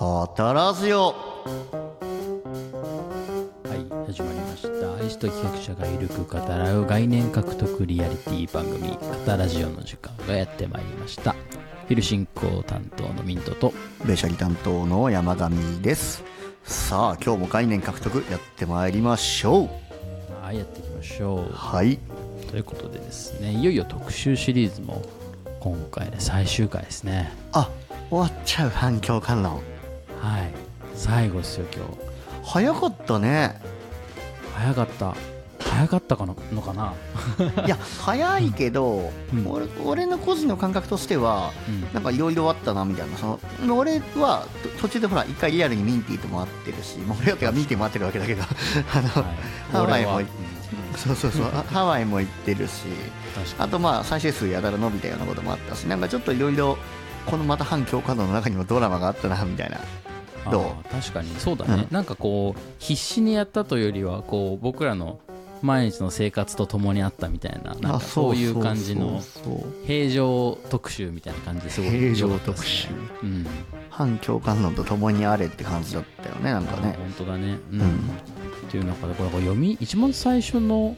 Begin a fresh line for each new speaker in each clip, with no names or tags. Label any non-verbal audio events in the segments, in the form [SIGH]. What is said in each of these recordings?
語らずよ
はい始まりました。アリスト企画者がゆるく語らう概念獲得リアリティ番組「語ラジオ」の時間がやってまいりました。昼進行担当のミントと
べしゃり担当の山上です。さあ今日も概念獲得やってまいりましょう。
はいやっていきましょう。
はい。
ということでですねいよいよ特集シリーズも今回で最終回ですね。
あ終わっちゃう反響観覧
はい。最後ですよ今日。
早かったね。
早かった。早かったかののかな？[LAUGHS] い
や早いけど、
うん。
俺俺の個人の感覚としては
うん。
なんかいろいろあったなみたいな。その俺はと途中でほら一回リアルにミンティとも会ってるしもう俺はてかミンティも会ってるわけだけど。[LAUGHS] あの、
はい。
ハワイも
うん。
そうそうそう。あ [LAUGHS] ハワイも行ってるし。あとまあ再生数やたら伸びたようなこともあったしなんかちょっといろいろこのまた反響カードの中にもドラマがあったなみたいな。
に
どう？
確かにそうだね、なんかこう必死にやったというよりはこう僕らの毎日の生活と共にあったみたいななんかそういう感じの平常特集みたいな感じですごい
平常特集。
ねうん。
反響観音と共にあれって感じだったよねなんかね。
本当だね。うん、
うん。
っていう中でこれ読み一番最初の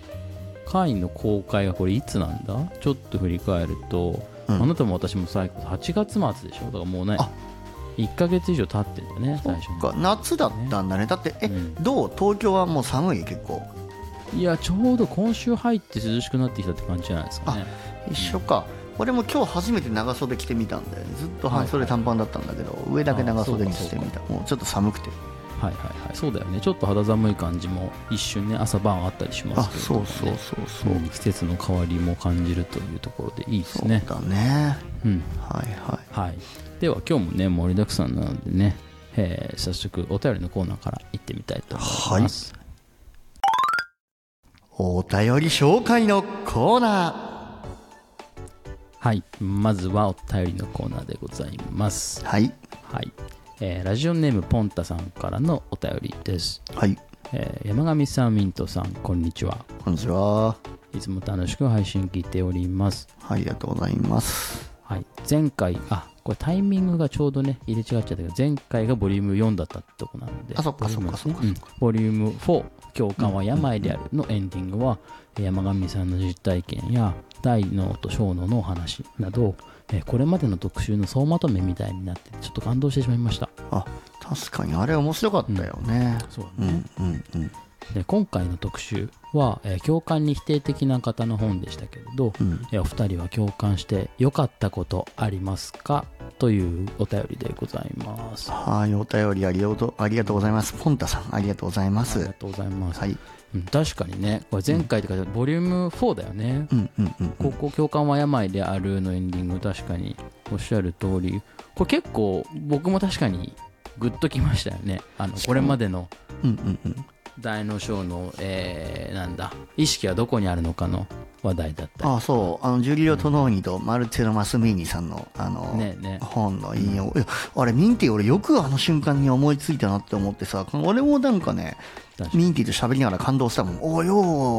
回の公開がこれいつなんだ？ちょっと振り返ると、
うん。
あなたも私も最後8月末でしょ？だからもうね
あ
1ヶ月以上経ってんだよね
そ
最初
夏だったんだね。だってえ、
うん。
どう？東京はもう寒い？結構。
いやちょうど今週入って涼しくなってきたって感じじゃないですかね。
一緒か、俺も今日初めて長袖着てみたんだよね。ずっと半袖短パンだったんだけど、上だけ長袖にしてみた。もうちょっと寒くて。
はいはいはい。そうだよね。ちょっと肌寒い感じも一瞬ね朝晩あったりしま
あ
すけど、
そうそうそうそう、
うん季節の変わりも感じるというところでいいです
そう
ね
だね。
うん。
はいはい。
はいでは今日もね盛りだくさんなのでね、えー早速お便りのコーナーから行ってみたいと思います、
お便り紹介のコーナ
はい、まずはお便りのコーナーでございます。
ーはい。
はい、えーラジオネームポンタさんからのお便りです、
はい。
えー山上さんミントさんこんにちは。
こんにちは。い
つも楽しく配信聞いております。
ありがとうございます。
はい、前回、あこれタイミングがちょうどね、入れ違っちゃったけど、前回がボリューム4だったってとこなので、
あそっかそっかそっか
ボリュームねうん。ボリューム4、共感は病であるのエンディングは、えー山上さんの実体験や大脳と小脳のお話など、えーこれまでの特集の総まとめみたいになって、ちょっと感動してしまいました。
あ確かに。あれ面白かったよね。
そう
うん
ね
うんうん
で今回の特集は、えー共感に否定的な方の本でしたけれど、
うん。
えーお二人は共感して良かったことありますか？というお便りでございます。
はいお便りありがとうありがとうございます。ポンタさんありがとうございま
ありが
す
とうございます。
はい。
うん確かにね、これ前回とかボリューム4だよね。
うんうんうんうん。
高校教官は病であるのエンディング、確かにおっしゃる通り、これ結構僕も確かにグッときましたよね。あのこれまでの
うんうんうん
大の小の、えー、なんだ、意識はどこにあるのかの話題だった。り。
あそう。あのジュリオ・トノーニとマルチェロ・マスミーニさんのあの、
ねね。
本の引用、いやあれミンティ俺よくあの瞬間に思いついたなって思ってさ俺もなんかねミンティと喋りながら感動したもん。およ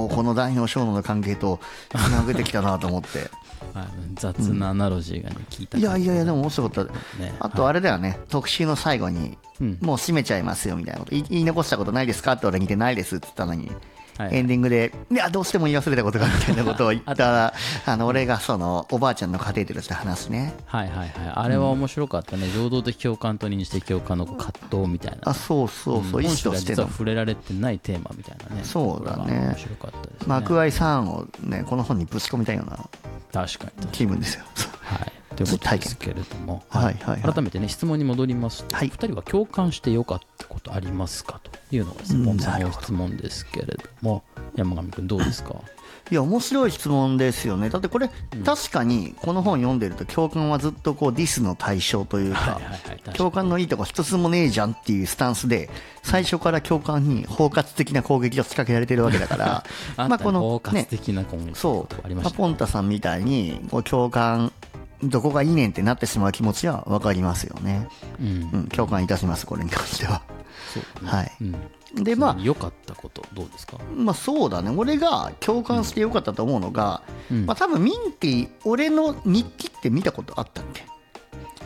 ーこの大の小脳の関係とつなげてきたなと思って
はい雑なアナロジーがね、聞いた
いやいやいやで
も、
も面白かった。
ね、
あとあれだよね、特集の最後に、
うん。
もう閉めちゃいますよみたいなこと、言い残したことないですか？って俺にてないですって言ったのに、
はい
エンディングで、いや、どうしても言い忘れたことがみたいなことを言ったら、あ [LAUGHS] の俺がそのおばあちゃんのカテーテルして話すね。
はいはいはい。あれは面白かったね。情動的共感と認知的共感の葛藤みたいな。
あ、そうそうそう、
ん
意思として
は触れられてないテーマみたいなね。
そうだね
面白かったですね。
幕愛さんをね、この本にぶち込みたいような
確かに。
気分ですよ。
はい。ということですけれども、
はい。はい。はい
改めてね、質問に戻りますと、
はい。
2人は共感してよかったことありますかというのがです
うん
ね、ポンさんの質問ですけれども、山上君どうですか？
いや面白い質問ですよね。だってこれ、確かにこの本読んでると共感はずっとこうディスの対象というか、
はいはいはい
共感のいいとこ一つもねえじゃんっていうスタンスで最初から共感に包括的な攻撃を仕掛けられてるわけだから [LAUGHS]
あ
まあこの
ね包括
ね
的な今後
そう。まポンタさんみたいにこう共感どこがいいねんってなってしまう気持ちは分かりますよね、
うん。
うん、共感いたしますこれに関しては。はい。
うん。
でまあ
良かったことどうですか？
まあそうだね。俺が共感してよかったと思うのが、
うん。
まあ多分ミンティ俺の日記って見たことあったっけ？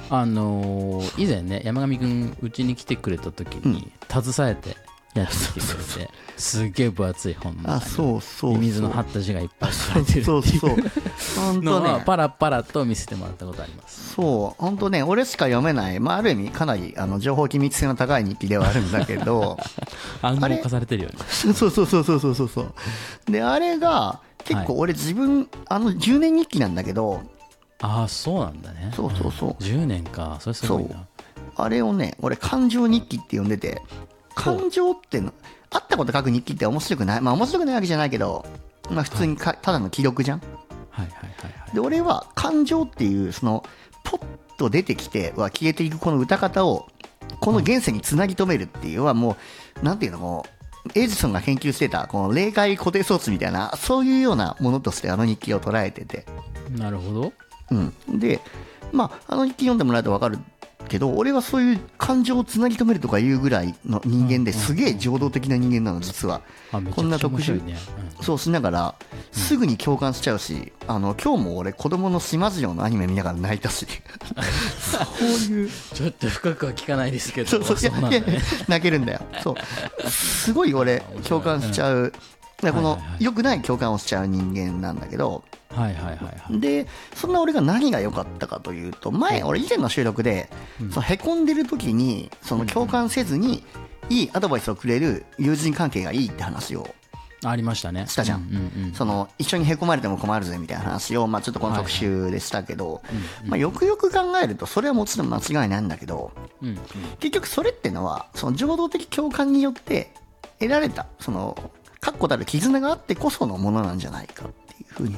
あのー以前ね山上君うちに来てくれた時に携えてやってきてくれてすっげえ分厚い本
あそうそう
ミミズの貼った字がいっぱい書かれてる
そうそう本 [LAUGHS]
の
当ね。
はパラパラと見せてもらったことあります。
そう。本当ね俺しか読めない、まあ、ある意味かなりあの情報機密性の高い日記ではあるんだけど。[LAUGHS]
暗号化されてるよね。
そうそうそうそうそうそうそう。であれが結構俺自分、あの10年日記なんだけど。
ああそうなんだね。
そうそうそう。
10年か。それすごい
そう。
な
あれをね俺感情日記って呼んでて感情ってのあったこと書く日記って面白くないまあ面白くないわけじゃないけどまあ普通にか、ただの記録じゃん。
はいはいはいはい。
で俺は感情っていうそのポッと出てきては消えていくこの歌方をこの現世につなぎ止めるっていうはもうなんていうのもうエジソンが研究してたこの霊界固定装置みたいなそういうようなものとしてあの日記を捉えてて。
なるほど。
うん、で、まあ、あの日記読んでもらえると分かるけど、俺はそういう感情をつなぎ止めるとかいうぐらいの人間ですげえ情動的な人間なの、実は。こんな特殊そうしながら、すぐに共感しちゃうし、あの今日も俺、子供の島次郎のアニメ見ながら泣いたし、そういう、
うんちょっと深くは聞かないですけど。
そ泣けるんだよ。そう。すごい俺、共感しちゃう。でこの良くない共感をしちゃう人間なんだけど、
はいはいはいはい。
でそんな俺が何が良かったかというと前俺以前の収録で、そのへこんでる時にその共感せずにいいアドバイスをくれる友人関係がいいって話を
ありましたね。
したじゃん。
うんうんうん。
その一緒にへこまれても困るぜみたいな話を、まあ、ちょっとこの特集でしたけど、まあ、よくよく考えるとそれはもちろん間違いないんだけど
うんうん。
結局それってのはその情動的共感によって得られたその確固たる絆があってこそのものなんじゃないかっていうふうに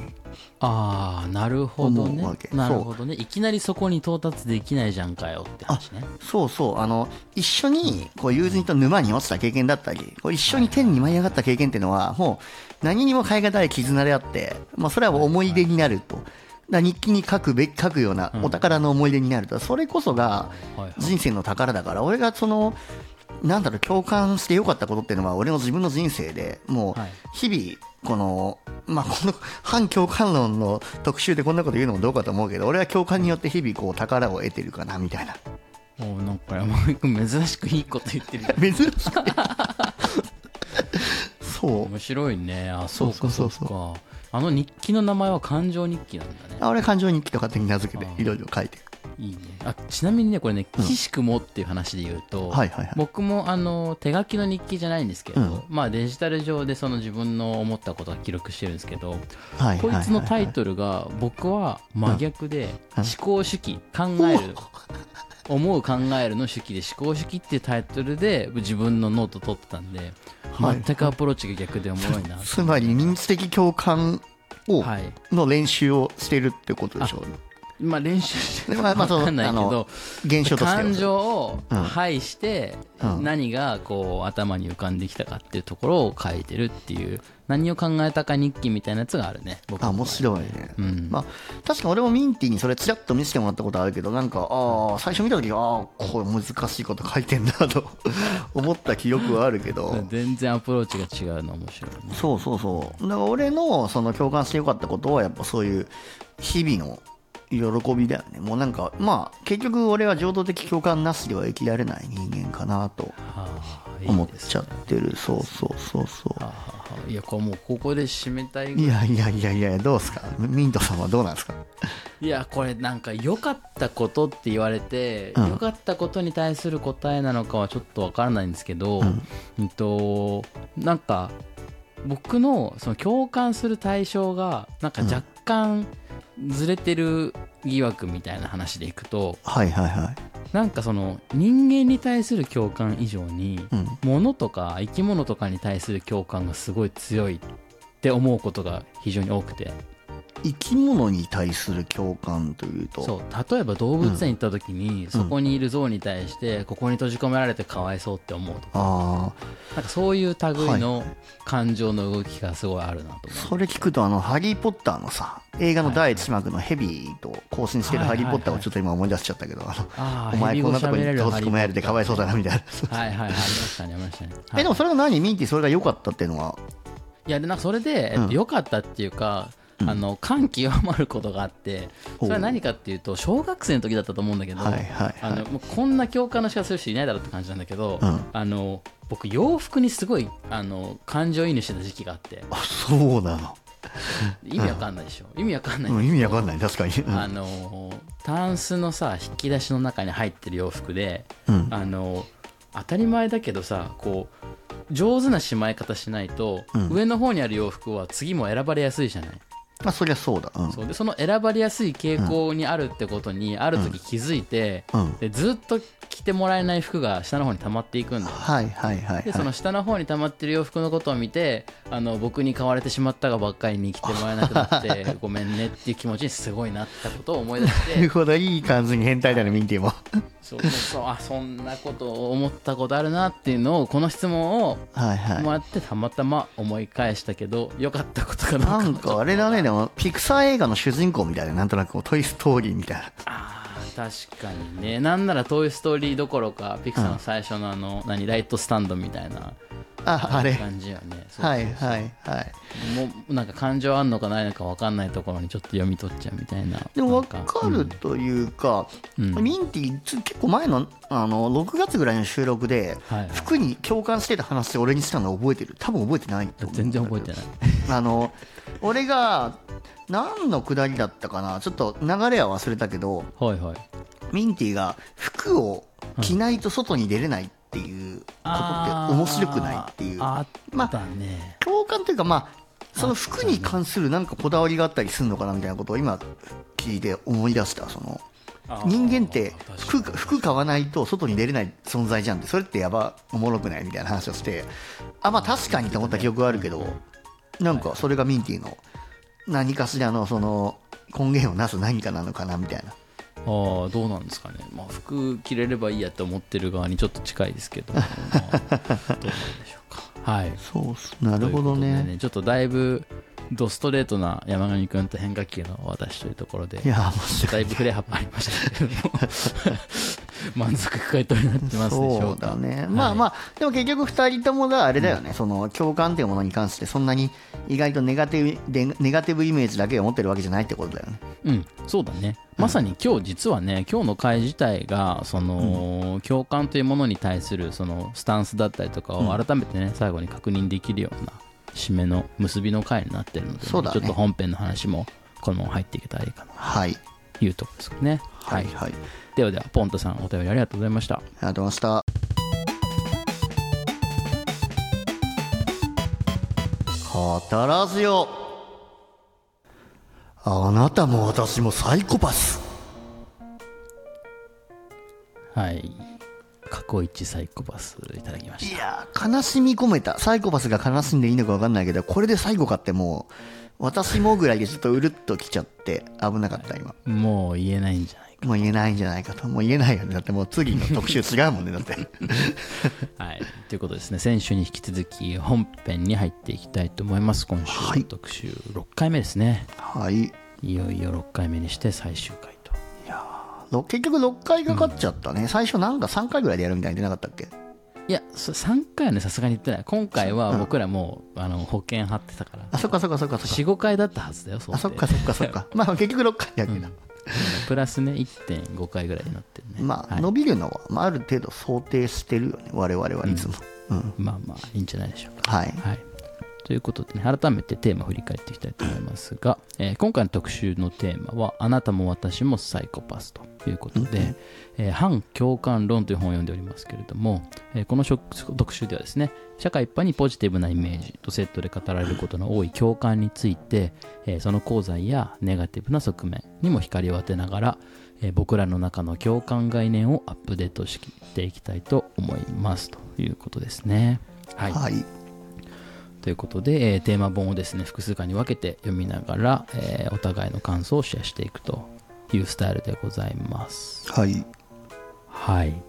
ああなるほどね。
思うわけ。
なるほどね。いきなりそこに到達できないじゃんかよって話ね。
そうそう。あの一緒にこう友人と沼に落ちた経験だったりこう一緒に天に舞い上がった経験っていうのはもう何にも変え難い絆であって、まあ、それは思い出になると。だ日記に書くべき書くようなお宝の思い出になると、それこそが人生の宝だから俺がそのなんだろう共感してよかったことっていうのは俺の自分の人生でもう
はい。
日々このまあこの反共感論の特集でこんなこと言うのもどうかと思うけど俺は共感によって日々こう宝を得てるかなみたいな。
おなんか山上君珍しくいいこと言ってる
珍しくてそう。
面白いね。あそうか
そ
そうう。
そう
か。あの日記の名前は感情日記なんだね。
あ俺感情日記と勝手に名付けていろいろ書いてる
いいね。あちなみにねこれね岸くもっていう話で言うと、
はいはいはい。
僕もあの手書きの日記じゃないんですけど、
うん。
まあデジタル上でその自分の思ったことを記録してるんですけど、
はい
こいつのタイ
ル
トルが僕は真逆で、
うん。
思考主義考える。思う考えるの主義で思考主義っていうタイトルで自分のノート取ってたんで、
はい。
全くアプローチが逆でおもろいな
つまり認知的共感を
はい。
の練習をしてるってことでしょ
まあ練習して
でまあまあそう
わかんないけど
現象としては。
感情を
うん。
排して
うん。
何がこう頭に浮かんできたかっていうところを書いてるっていう何を考えたか日記みたいなやつがあるね僕
あ
の
面白いね、
うん。
まあ、確か俺もミンティにそれちらっと見せてもらったことあるけどなんかああ最初見た時ああこれ難しいこと書いてんだと [LAUGHS] 思った記憶はあるけど。
全然アプローチが違うの面白いね。
そうそうそう。だから俺のその共感してよかったことはやっぱそういう日々の喜びだよね。もうなんかまあ結局俺は情動的共感なしでは生きられない人間かなと思っちゃってる。そうそうそうそ
はあはあ。いやこれもうここで締めたい
い。やいやいやいやどうですか？ミントさんはどうなんですか？
いやこれなんか良かったことって言われて
うん。
良かったことに対する答えなのかはちょっとわからないんですけど、
うん。
うんとなんか僕のその共感する対象がなんか若干ずれてる疑惑みたいな話でいくと
はいはいはい。
なんかその人間に対する共感以上に
うん。
物とか生き物とかに対する共感がすごい強いって思うことが非常に多くて
生き物に対する共感というと。
そう。例えば動物園行った時に、そこにいる象に対してここに閉じ込められてかわいそうって思うとか。
あ
なんかそういう類
は
の感情の動きがすごいあるなと思う、
あそれ聞くとあの「ハリー・ポッター」のさ映画の第一幕のヘビーと交信してるハリー・ポッターをちょっと今思い出しちゃったけどお前こんなとこに閉じ込められてかわいそうだなみたいな。
はいはいはい。ありましたねありましたね、はい、
えでもそれが何？ミンティそれが良かったっていうのは？い
やでなんかそれで、えっと
うん。
良かったっていうかあの感極まることがあってそれは何かっていうと小学生の時だったと思うんだけど、
はいはいはい。
あのもうこんな共感の仕方する人いないだろうって感じなんだけど、
うん。
あの僕洋服にすごいあの感情移入してた時期があって。
あそうなの、[LAUGHS]
意味わかんないでしょ。意味わかんない。
うん、意味わかんない。確かに、うん。
あのタンスのさ引き出しの中に入ってる洋服で、
うん。
あの当たり前だけどさこう上手なしまい方しないと、
うん。
上の方にある洋服は次も選ばれやすいじゃない
まあそりゃそうだ。うん。
そうでその選ばれやすい傾向にあるってことにある時気づいて、
うん。
でずっと着てもらえない服が下の方に溜まっていくんだ。よ
はいはいはい。
でその
はい
下の方に溜まってる洋服のことを見てあの僕に買われてしまったがばっかりに着てもらえなくなって [LAUGHS] ごめんねっていう気持ちにすごいなったことを思い出し
なる
て
ほどいい感じに変態だねミンティも。
そうそうあそんなことを思ったことあるなっていうのをこの質問を
はいはい。
もらってたまたま思い返したけど良かったことかどうか。
なんかあれだねあのピクサー映画の主人公みたいななんとなくトイ・ストーリーみたいな。
あ確かにね。なんなら「トイ・ストーリー」どころかピクサーの最初のあの、何ライトスタンドみたいな。
ああれ。
感じよね。
はいはいはい。
もうなんか感情あんのかないのか分かんないところにちょっと読み取っちゃうみたいな。
でも分
なん
かるというか、
うん。
ミンティつ結構前のあの6月ぐらいの収録で、
はいはい。
服に共感してた話で俺にしたの覚えてる？多分覚えてない
全然覚えてない。
あの俺が何のくだりだったかな？ちょっと流れは忘れたけど
はいはい。
ミンティが服を着ないと外に出れないっていうことって面白くないっていう。
あー。
まあ
ね、
共感というかまあその服に関するなんかこだわりがあったりするのかなみたいなことを今聞いて思い出したその人間って
確
服服買わないと外に出れない存在じゃんってそれってやばおもろくないみたいな話をしてあまあ確かにと思った記憶はあるけどなんかそれがミンティの何かしらのその根源をなす何かなのかなみたいな
ああどうなんですかね、まあ、服着れればいいやって思ってる側にちょっと近いですけど、[LAUGHS] まあどうなんでしょうか。はい。
そうっす。なるほど
ということで
ね
ちょっとだいぶドストレートな山上君と変化球の私というところで
いや
だいぶ振れ幅ありましたけれども満足回答になってますでしょ
そうう
か
だね、まあまあでも結局2人ともがあれだよね、その共感というものに関してそんなに意外とネガティブでネガティブイメージだけを持ってるわけじゃないってことだよね。
うん、そうだね。まさに今日実はね、今日の会自体が、その、共感というものに対する、その、スタンスだったりとかを改めてね、最後に確認できるような、締めの結びの回になってるので、
そうだね。
ちょっと本編の話も、このまま入っていけたらいいかな。
はい。
というところですかね。
はいはい、
ではでは、ポントさん、お便りありがとうございました。
ありがとうございました。語らずよ。あなたも私もサイコパス。
はい。過去一サイコパスいただきまし
いやー悲しみ込めたサイコパスが悲しんでいいのか分かんないけどこれで最後かってもう私もぐらいでちょっとうるっときちゃって危なかった今
た。もう言えないんじゃないか。
もう言えないんじゃないかともう言えないよねだってもう次の特集違うもんねだって [LAUGHS]
はい。ということですね、先週に引き続き本編に入っていきたいと思います。今週の特集6回目ですね。
はい
いよいよ6回目にして最終回
結局6回かかっちゃったね、最初なんか3回ぐらいでやるみたいに出なかったっけ？
いや、そ3回はね、さすがに言ってない。今回は僕らもう、あの保険貼ってたから、
あそっかそっかそっかそっか。
4、5回だったはずだよ、そう
あそっかそっかそっか。[LAUGHS] まあ結局6回やけど、
プラスね、1.5回ぐらいになってるね。
まあ、
はい。
伸びるのは、まあ、ある程度想定してるよね。我々はいつも、うん。
まあまあ、いいんじゃないでしょうか。
はい。
はい。ということでね、改めてテーマを振り返っていきたいと思いますが、えー今回の特集のテーマは、あなたも私もサイコパスということで、えー反共感論という本を読んでおりますけれども、えーこの特集ではですね、社会一般にポジティブなイメージとセットで語られることの多い共感について、えーその功罪やネガティブな側面にも光を当てながら、えー僕らの中の共感概念をアップデートしていきたいと思いますということですね。はい。
はい
ということで、えーテーマ本をですね複数回に分けて読みながら、えーお互いの感想をシェアしていくというスタイルでございます。
はい。
はい。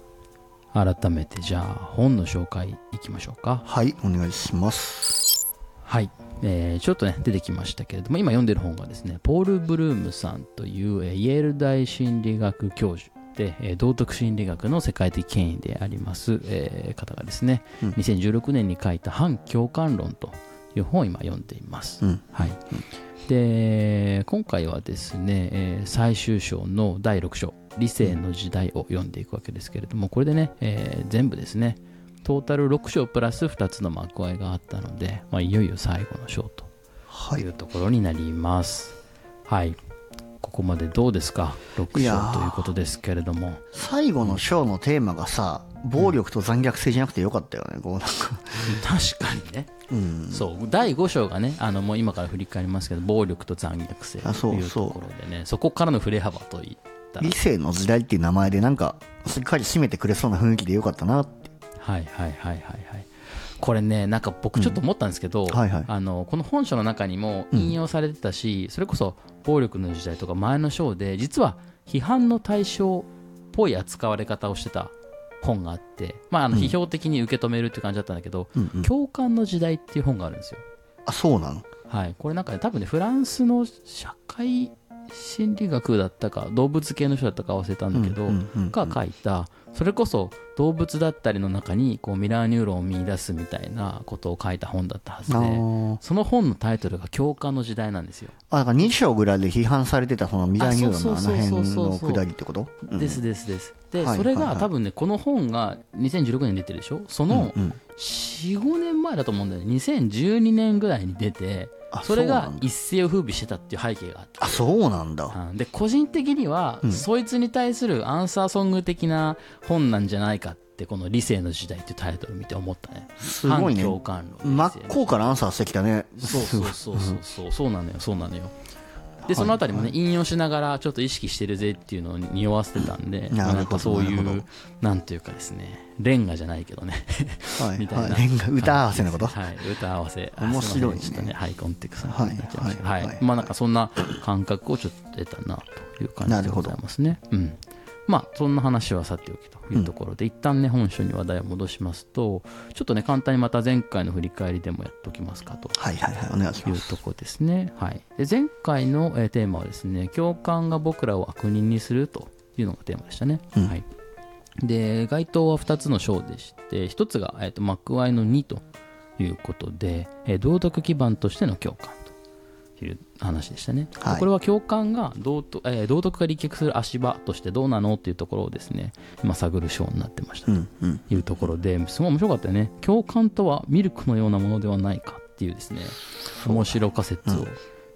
改めてじゃあ本の紹介いきましょうか。
はいお願いします。
はい、えーちょっとね出てきましたけれども今読んでる本がですねポール・ブルームさんという、えーイェール大心理学教授で、えー道徳心理学の世界的権威であります、えー方がですね、
うん
2016年に書いた反共感論という本を今読んでいます。
うん
はい、で今回はですね、えー最終章の第6章「理性の時代」を読んでいくわけですけれどもこれでね、えー全部ですねトータル6章プラス2つの幕開があったので、まあ、いよいよ最後の章と
はい
いうところになります。はい、ここまでどうですか？6
いやー。
章ということですけれども。
最後の章のテーマがさ暴力と残虐性じゃなくてよかったよねこうなんか。
確かにね。
うん。
そう。第5章がねあのもう今から振り返りますけど暴力と残虐性
あそう
という。ところでねそこからの振れ幅といったら。
理性の時代っていう名前でなんかしっかり締めてくれそうな雰囲気でよかったなって。
はいはいはいはいはい。これねなんか僕ちょっと思ったんですけど、
はいはい。
あのこの本書の中にも引用されてたし、それこそ暴力の時代とか前の章で実は批判の対象っぽい扱われ方をしてた本があって、まあ、あの批評的に受け止めるっていう感じだったんだけど、
うんうん。
共感の時代っていう本があるんですよ。
あそうなの？
はい、これなんかね多分ねフランスの社会心理学だったか動物系の人だったか忘れたんだけど、が書いたそれこそ動物だったりの中にこうミラーニューロンを見出すみたいなことを書いた本だったはずでその本のタイトルが「共感の時代」なんですよ。
あだから2章ぐらいで批判されてたそのミラーニューロンのあの辺の下りってことうん
そうですですで
す。
それが多分ねこの本が2016年に出てるでしょ？その
うんうん
45年前だと思うんだよね。2012年ぐらいに出て
あ
それが一世を風靡してたっていう背景があって
あそうなんだ。
うん。で個人的には、
うん。
そいつに対するアンサーソング的な本なんじゃないかってこの「理性の時代」っていうタイトルを見て思ったね。
すごいね。
反共感論。
真っ向からアンサーしてきたね。
そうそうそうそうそう。そうなのよ。そうなのよでそのあたりもね、引用しながらちょっと意識してるぜっていうのを匂わせてたんで、まあなんかそういう
な
んていうかですねレンガじゃないけどね。
はい。[LAUGHS]
みたいな。
はいレンガ歌合わせのこと？
はい。歌合わせ。あ
面白いね。
ちょっとね。ハイコンテクストになっちゃいました
はい。
まあなんかそんな感覚をちょっと得たなという感じでございますね。うん。まあそんな話はさておき。というところで、一旦ね本書に話題を戻しますとちょっとね簡単にまた前回の振り返りでもやっておきますかと。
はいはいはいお願いします。
いうとこですね。はい、で前回の、えーテーマはですね共感が僕らを悪人にするというのがテーマでしたね。
うん。
はい、で該当は2つの章でして1つが、えー、と幕愛の2ということで、えー道徳基盤としての共感という話でしたね。で
はい。
これは共感が道徳,、えー道徳が立脚する足場としてどうなのっていうところをですね、まあ、探る章になってました。
うんうん。
というところですごい面白かったよね。共感とはミルクのようなものではないかっていうですね面白仮説を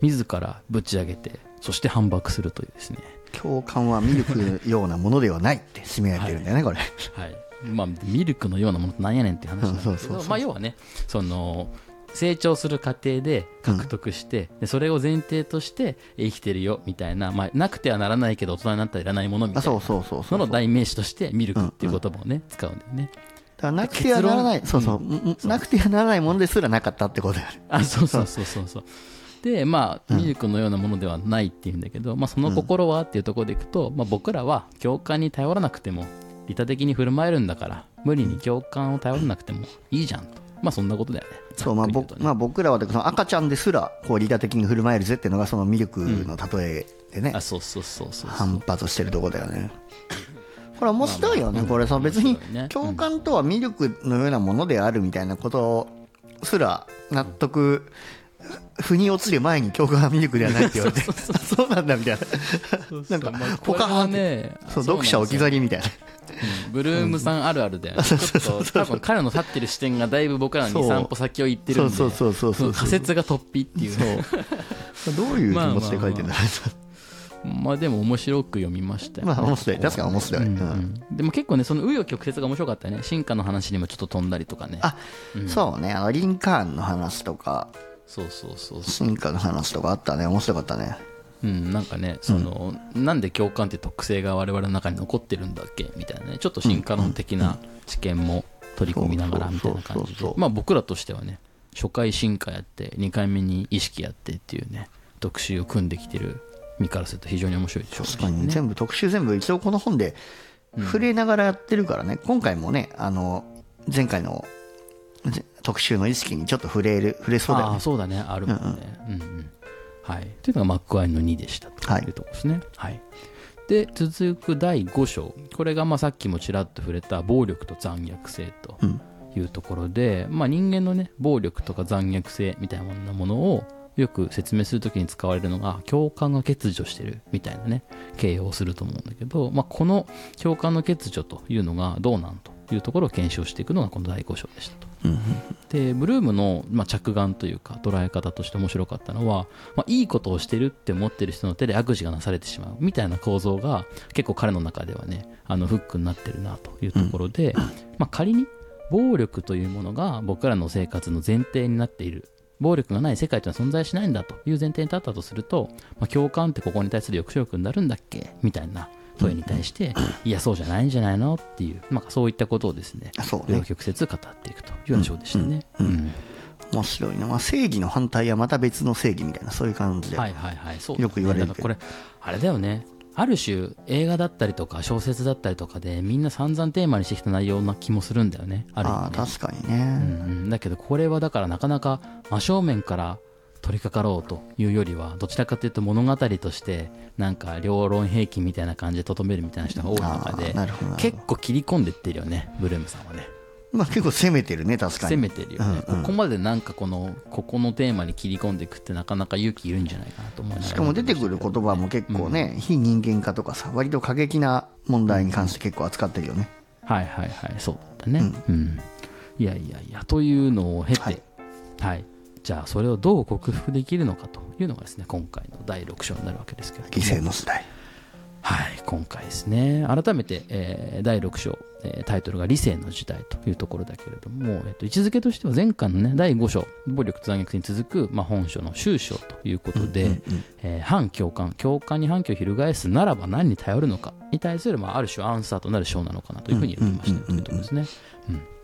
自らぶち上げてそして反駁するというですね。
共感はミルクのようなものではないって締められてるんだよねこれ。
はい。まあミルクのようなものってなんやねんっていう話なんですけどまあ要はねその成長する過程で獲得して、でそれを前提として生きてるよみたいな、まあ、なくてはならないけど大人になったらいらないものみたいな。
あそうそうそうそう。
その代名詞としてミルクっていう言葉をね、使うんだよね。
だなくてはならない。そうそう。うん。なくてはならないものですらなかったってことだよね。
あそうそうそうそう。そうでまあミルクのようなものではないっていうんだけど、まあ、その心はっていうところでいくと、まあ、僕らは共感に頼らなくても利他的に振る舞えるんだから無理に共感を頼らなくてもいいじゃんとまあそんなことだよね。
そうまあまあ、僕らはその赤ちゃんですらこう利他的に振る舞えるぜっていうのがそのミルクの例えでね、
あそうそうそうそうそう。
反発してるとこだよね。これ面白いよね、これさ別に共感とはミルクのようなものであるみたいなことすら納得腑に落ちる前に共感はミルクではないって言われて。そう [LAUGHS] なんだみたいな。なんか
まあ
ポカーン
ね
そう読者置き去りみたいな。
うんブルームさんあるあるだよね、ちょっと多分彼の立ってる視点がだいぶ僕らの
そう。
23歩先を行ってるんで
そうそうそうそうそう。
その仮説が突飛っていう。ね
どういう気持ちで書いてんだろ
まあでも面白く読みましたよ、
うまあ面白い。確かに面白い、
うん
うん。
うん。でも結構ねその紆余曲折が面白かったよね。進化の話にもちょっと飛んだりとかね。
あ、そうね。あのリンカーンの話とか。
そうそうそうそ
進化の話とかあったね。面白かったね
う、うん、なんかねその、なんで共感って特性が我々の中に残ってるんだっけ？みたいなね。ちょっと進化論的な知見も取り込みながらみたいな感じで。まあ僕らとしてはね初回進化やって2回目に意識やってっていうね特集を組んできてる身からすると非常に面白いでしょう
確かに全部特集全部一応この本で触れながらやってるからね、今回もねあの前回のぜ特集の意識にちょっと触れる触れそうだよね。
そうだね。あるもんね。うんうんはい。というのがマックアイの2でしたと
はい
いうところですね。はい。で続く第5章。これがまあさっきもちらっと触れた暴力と残虐性と
うん。
いうところで、まあ、人間のね暴力とか残虐性みたいなものをよく説明するときに使われるのが共感が欠如してるみたいなね形容をすると思うんだけど、まあ、この共感の欠如というのがどうなんというところを検証していくのがこの第5章でしたと。でブルームの、まあ、着眼というか捉え方として面白かったのは、まあ、いいことをしてるって思ってる人の手で悪事がなされてしまうみたいな構造が結構彼の中ではねあのフックになってるなというところで、まあ、仮に暴力というものが僕らの生活の前提になっている。暴力がない世界というのは存在しないんだという前提に立ったとすると、まあ、共感ってここに対する抑止力になるんだっけみたいな問いに対して、[CLEARS THROAT] いや、そうじゃないんじゃないの？っていう、まあ、そういったことをですね、
そうね。
両極説語っていくというような章でしたね。うん
面白いな、まあ、正義の反対はまた別の正義みたいなそういう感じで、
はいはいはい、そう、
よく言われる
これあれだよね。ある種映画だったりとか小説だったりとかでみんな散々テーマにしてきた内容な気もするんだよね。ある意味ね。
ああ確かにね、
うんうん、だけどこれはだからなかなか真正面から取り掛かろうというよりはどちらかというと物語としてなんか両論兵器みたいな感じでとどめるみたいな人が多い中で結構切り込んでってるよねブルームさんはね。
まあ、結構攻めてるね確かに。
攻めてるよね、
うんうん。
ここまでなんかこのここのテーマに切り込んでいくってなかなか勇気いるんじゃないかなと思いな。がら
しかも出てくる言葉も結構ね、非人間化とかさ割と過激な問題に関して結構扱ってるよね、
はいはいはいそうだね。うん、いやいやいやというのを経て
は
はいい、じゃあそれをどう克服できるのかというのがですね今回の第6章になるわけですけれども。
犠牲の時代。
はい、今回ですね、改めて、えー第6章、えータイトルが理性の時代というところだけれども、えっと位置づけとしては前回のね、第5章、暴力と残虐に続く、まあ、本書の終章ということで、えー反共感、共感に反響を翻すならば何に頼るのかに対する、まあ、ある種アンサーとなる章なのかなというふうに言ってましたというところですね。うん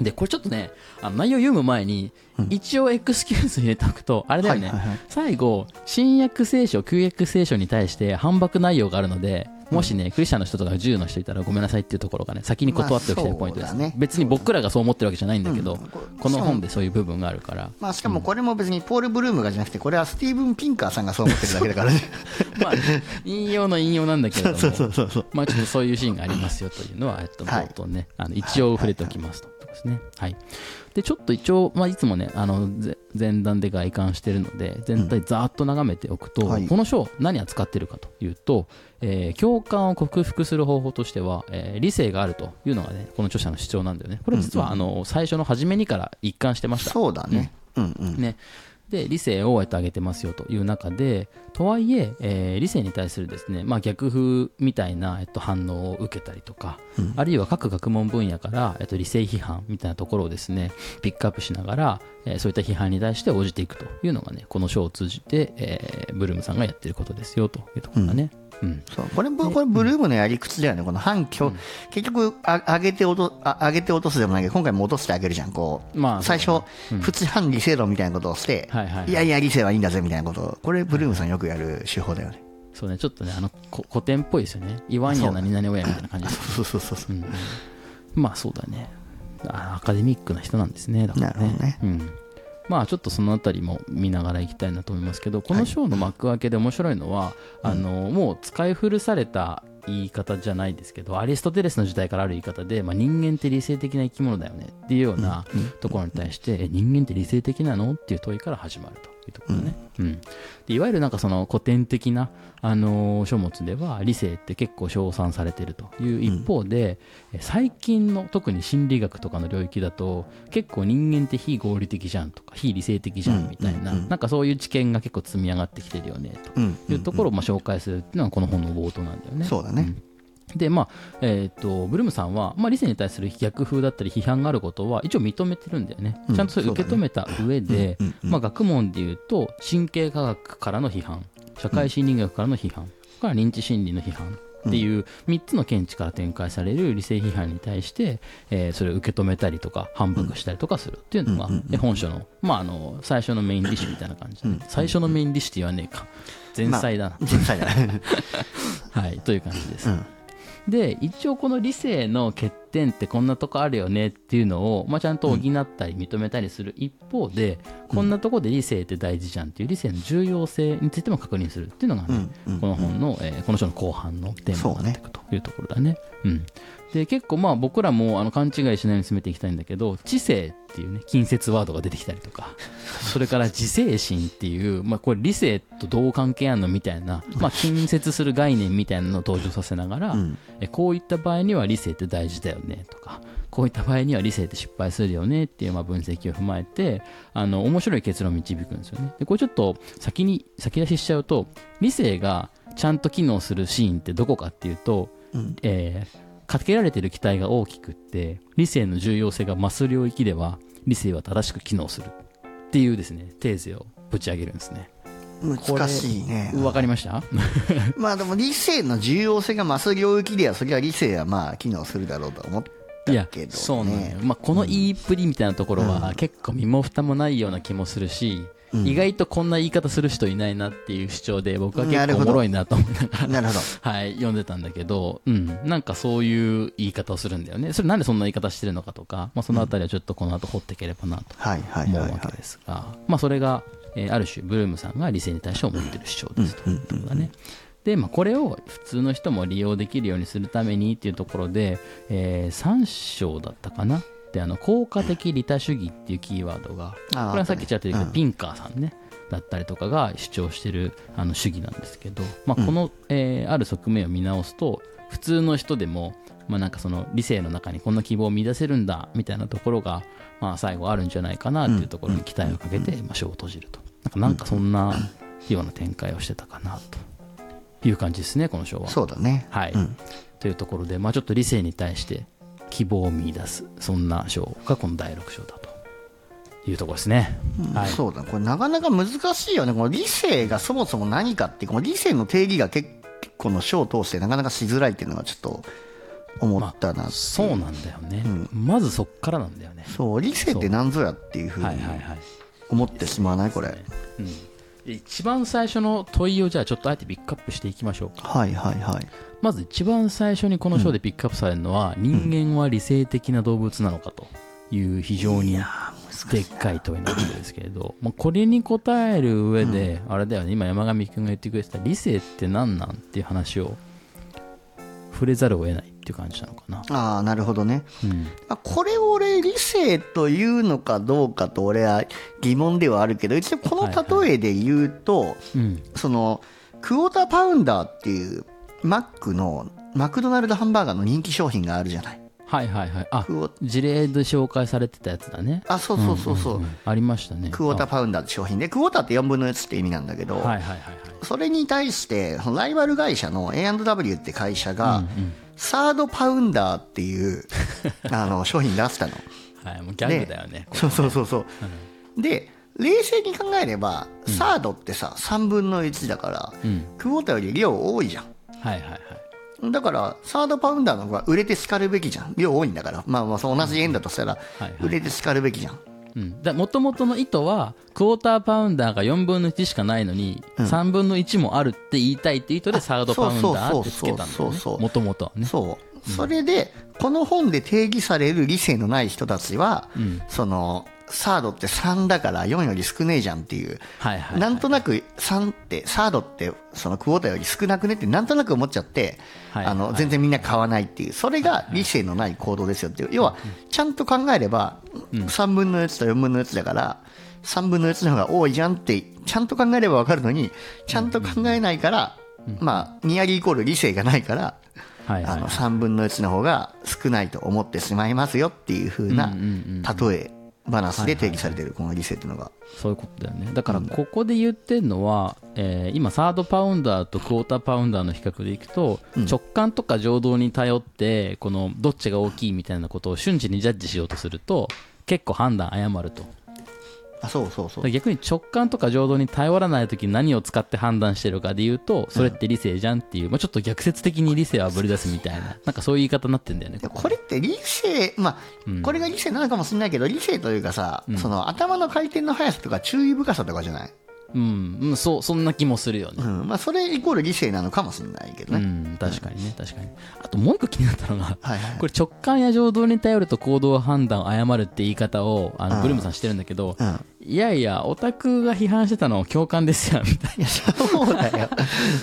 で、これちょっとね、あの内容を読む前に、一応エクスキューズ入れておくと、あれだよね、最後、新約聖書、旧約聖書に対して反駁内容があるので、もしね、クリスチャンの人とか銃の人いたらごめんなさいっていうところがね、先に断っておきたいポイントです、
ね。
別に僕らがそう思ってるわけじゃないんだけど、
うん。
この本でそういう部分があるから、
まあ、しかもこれも別にポール・ブルームがじゃなくてこれはスティーブン・ピンカーさんがそう思ってるだけだから。ね
まあ、引用の引用なんだけれども、[LAUGHS] まあ、ちょっとそういうシーンがありますよというのは、えっと、
はい
冒頭ね、あの一応触れておきますと。ですね。はい。で、ちょっと一応、まあ、いつもね、あの、ぜ前段で外観してるので、全体ざーっと眺めておくと、
はい
この章、何扱ってるかというと、えー共感を克服する方法としては、えー理性があるというのがね、この著者の主張なんだよね。これ実は、あの、最初の初めにから一貫してました。
そうだねうんうん
ね、で理性をえてあげてますよという中でとはいええー理性に対するですね、まあ、逆風みたいな、えっと、反応を受けたりとか、あるいは各学問分野から、えっと、理性批判みたいなところをですねピックアップしながら、えーそういった批判に対して応じていくというのがねこの章を通じて、えーブルームさんがやってることですよというところだね。うん
そう。これこれブルームのやり口だよね、この反響、結局あ上げて落とあ上げて落とすでもないけど、今回も落としてあげるじゃん、こう、
まあ
最初、プチ反理性論みたいなことをして、
はいはいはい。
やいや、理性はいいんだぜみたいなこと。を、これ、ブルームさんよくやる手法だよね。
そうねちょっとねあのこ古典っぽいですよね。言わんや何々親みたいな感じ。[LAUGHS]
そうそうそうそう。
うんうん。まあそうだね。あアカデミックな人なんですねだからね。
なるほどね。
うん、まあちょっとそのあたりも見ながらいきたいなと思いますけどこの章の幕開けで面白いのは、あのもう使い古された言い方じゃないですけどアリストテレスの時代からある言い方で、まあ、人間って理性的な生き物だよねっていうようなところに対して、え人間って理性的なの？っていう問いから始まるというところね、うん。でいわゆるなんかその古典的な、あのー書物では理性って結構称賛されてるという一方で、え最近の特に心理学とかの領域だと結構人間って非合理的じゃんとか非理性的じゃんみたいな、なんかそういう知見が結構積み上がってきてるよねと
うん。
いうところをまあ紹介するっていうのがこの本の冒頭なんだよね。
そうだね。
で、まあ、えっ、と、ブルームさんは、まあ、理性に対する逆風だったり批判があることは一応認めてるんだよね。
うん
ちゃんとそれ受け止めた上で、
うんうんうん
まあ、学問で言うと、神経科学からの批判、社会心理学からの批判、から認知心理の批判っていう3つの見地から展開される理性批判に対して、えーそれを受け止めたりとか反復したりとかする。っていうのが、え本書の,、まあ、あの最初のメイン理詞みたいな感じで、最初のメイン理詞って言わねえか。前菜だな、
実際だね。[LAUGHS]
はい、という感じです。
うん
で一応この理性の欠点ってこんなとこあるよねっていうのを、まあ、ちゃんと補ったり認めたりする一方で、こんなとこで理性って大事じゃんっていう理性の重要性についても確認するっていうのがね、
うんうん。
この本の、えーこの章の後半のテーマになっていくというところだね。うんで結構まあ僕らもあの勘違いしないように進めていきたいんだけど知性っていうね近接ワードが出てきたりとか [LAUGHS] それから自制心っていう、まあ、これ理性とどう関係あるのみたいな、まあ、近接する概念みたいなのを登場させながら、
うん。
えこういった場合には理性って大事だよねとかこういった場合には理性って失敗するよねっていうまあ分析を踏まえてあの面白い結論を導くんですよね。でこれちょっと先に先出ししちゃうと理性がちゃんと機能するシーンってどこかっていうと、
うん。
えーかけられてる期待が大きくって理性の重要性が増す領域では理性は正しく機能する。っていうですねテーゼをぶち上げるんですね。
難しいね。
わかりました？[LAUGHS]
まあでも理性の重要性が増す領域では、それは理性はまあ機能するだろうと思ったけどね。
そうなんだよ、まあ、この言いっぷりみたいなところは結構身も蓋もないような気もするし、
うん
意外とこんな言い方する人いないなっていう主張で僕は結構おもろいなと思いながら
なるほど。[LAUGHS]
はい、読んでたんだけど、うん、なんかそういう言い方をするんだよね。それなんでそんな言い方してるのかとか、まあ、そのあたりはちょっとこの後掘っていければなと
はいはい
思うわけですが、まあそれが、えーある種ブルームさんが理性に対して思ってる主張ですと。いうところだね。で、まあ、これを普通の人も利用できるようにするためにっていうところで、え3章だったかなであの効果的利他主義っていうキーワードがこれはさっきちらっと言った
うん。
ピンカーさんね、だったりとかが主張してるあの主義なんですけど、まあ、この、えーある側面を見直すと普通の人でも、まあ、なんかその理性の中にこんな希望を見出せるんだみたいなところが、まあ、最後あるんじゃないかなっていうところに期待をかけて、まあ、章を閉じると。なんかなんかそんなような展開をしてたかなと。いう感じですねこの章は。
そうだね。
はい、
うん。
というところで、まあ、ちょっと理性に対して希望を見出すそんな章がこの第6章だというところですね。はい、
そうだ、これなかなか難しいよね。この理性がそもそも何かってこの理性の定義が結構の章を通してなかなかしづらいっていうのがちょっと思ったなっていう
そうなんだよね、まずそっからなんだよね。
そう、理性って何ぞやっていうふうに。思ってしまわない？これ。
うん、で一番最初の問いをじゃあちょっとあえてピックアップしていきましょうか。
はいはいはい。
まず一番最初にこの章でピックアップされるのは、人間は理性的な動物なのかという非常にでっかい問いなわけですけれど、まあ、これに答える上で、あれだよね今山上君が言ってくれてた理性って何なんっていう話を触れざるを得ないっていう感じなのかな。
ああ、なるほどね。
うん。
あこれを俺理性というのかどうかと俺は疑問ではあるけど一応この例えで言うと、
うん
そのクォーターパウンダーっていうマックのマクドナルドハンバーガーの人気商品があるじゃない。
はいはいはい。あ事例で紹介されてたやつだね。
あそうそうそうそう、
んんんありましたね。
クォーターパウンダーって商品でクォーターって4分の1って意味なんだけど、
はいはいはいはい。
それに対してライバル会社の A&W って会社が、サードパウンダーっていう [LAUGHS] あの商品出したの
はいもうギャグだよね
そうそうそうそう。で、冷静に考えれば、サードってさ、3分の1だから、
うん
クォーターより量多いじゃん。
はいはいはい
だから、サードパウンダーの方が売れて叱るべきじゃん。量多いんだから。まあまあ、同じ円だとしたら
はいはい、
売れて叱るべきじゃん。
もともとの意図はクォーターパウンダーが4分の1しかないのに、3分の1もあるって言いたいって意図でサードパウンダーってつけたんだよねもともとはね。
そう。それで、この本で定義される理性のない人たちは、その、サードって3だから4より少ねえじゃんっていう。
はいはい
なんとなく3って、サードってそのクォーターより少なくねってなんとなく思っちゃって、
はい
あの、全然みんな買わないっていう、それが理性のない行動ですよっていう。要は、ちゃんと考えれば、3分の1と4分の1だから、3分の1の方が多いじゃんって、ちゃんと考えればわかるのに、ちゃんと考えないから、まあ、ニアリーイコール理性がないから、
はいはい
あの、3分の1の方が少ないと思ってしまいますよっていう風な例え話で定義されてるこの理性っていうのが。
そういうことだよね。だからここで言ってるのは、えー今サードパウンダーとクォーターパウンダーの比較でいくと、直感とか情動に頼ってこのどっちが大きいみたいなことを瞬時にジャッジしようとすると結構判断誤ると
あ、そうそうそう。
逆に直感とか情動に頼らない時に何を使って判断してるかで言うとそれって理性じゃんっていう、まあ、ちょっと逆説的に理性をあぶり出すみたいななんかそういう言い方になってんだよね
これって理性、まあ、これが理性なのかもしれないけど、理性というかさ、その頭の回転の速さとか注意深さとかじゃない？
うん、うん、そうそんな気もするよね。
うん。まあ、それイコール理性なのかもしれないけど
う
ね。
ん、確かにね、確かに。あともう一個気になったのが、
はいはい。
これ直感や情動に頼ると行動判断を誤るって言い方を、あの、
うん。
ブルームさんしてるんだけど、
うん。
いやいやオタクが批判してたのを共感ですよみたい
いやそうだよ。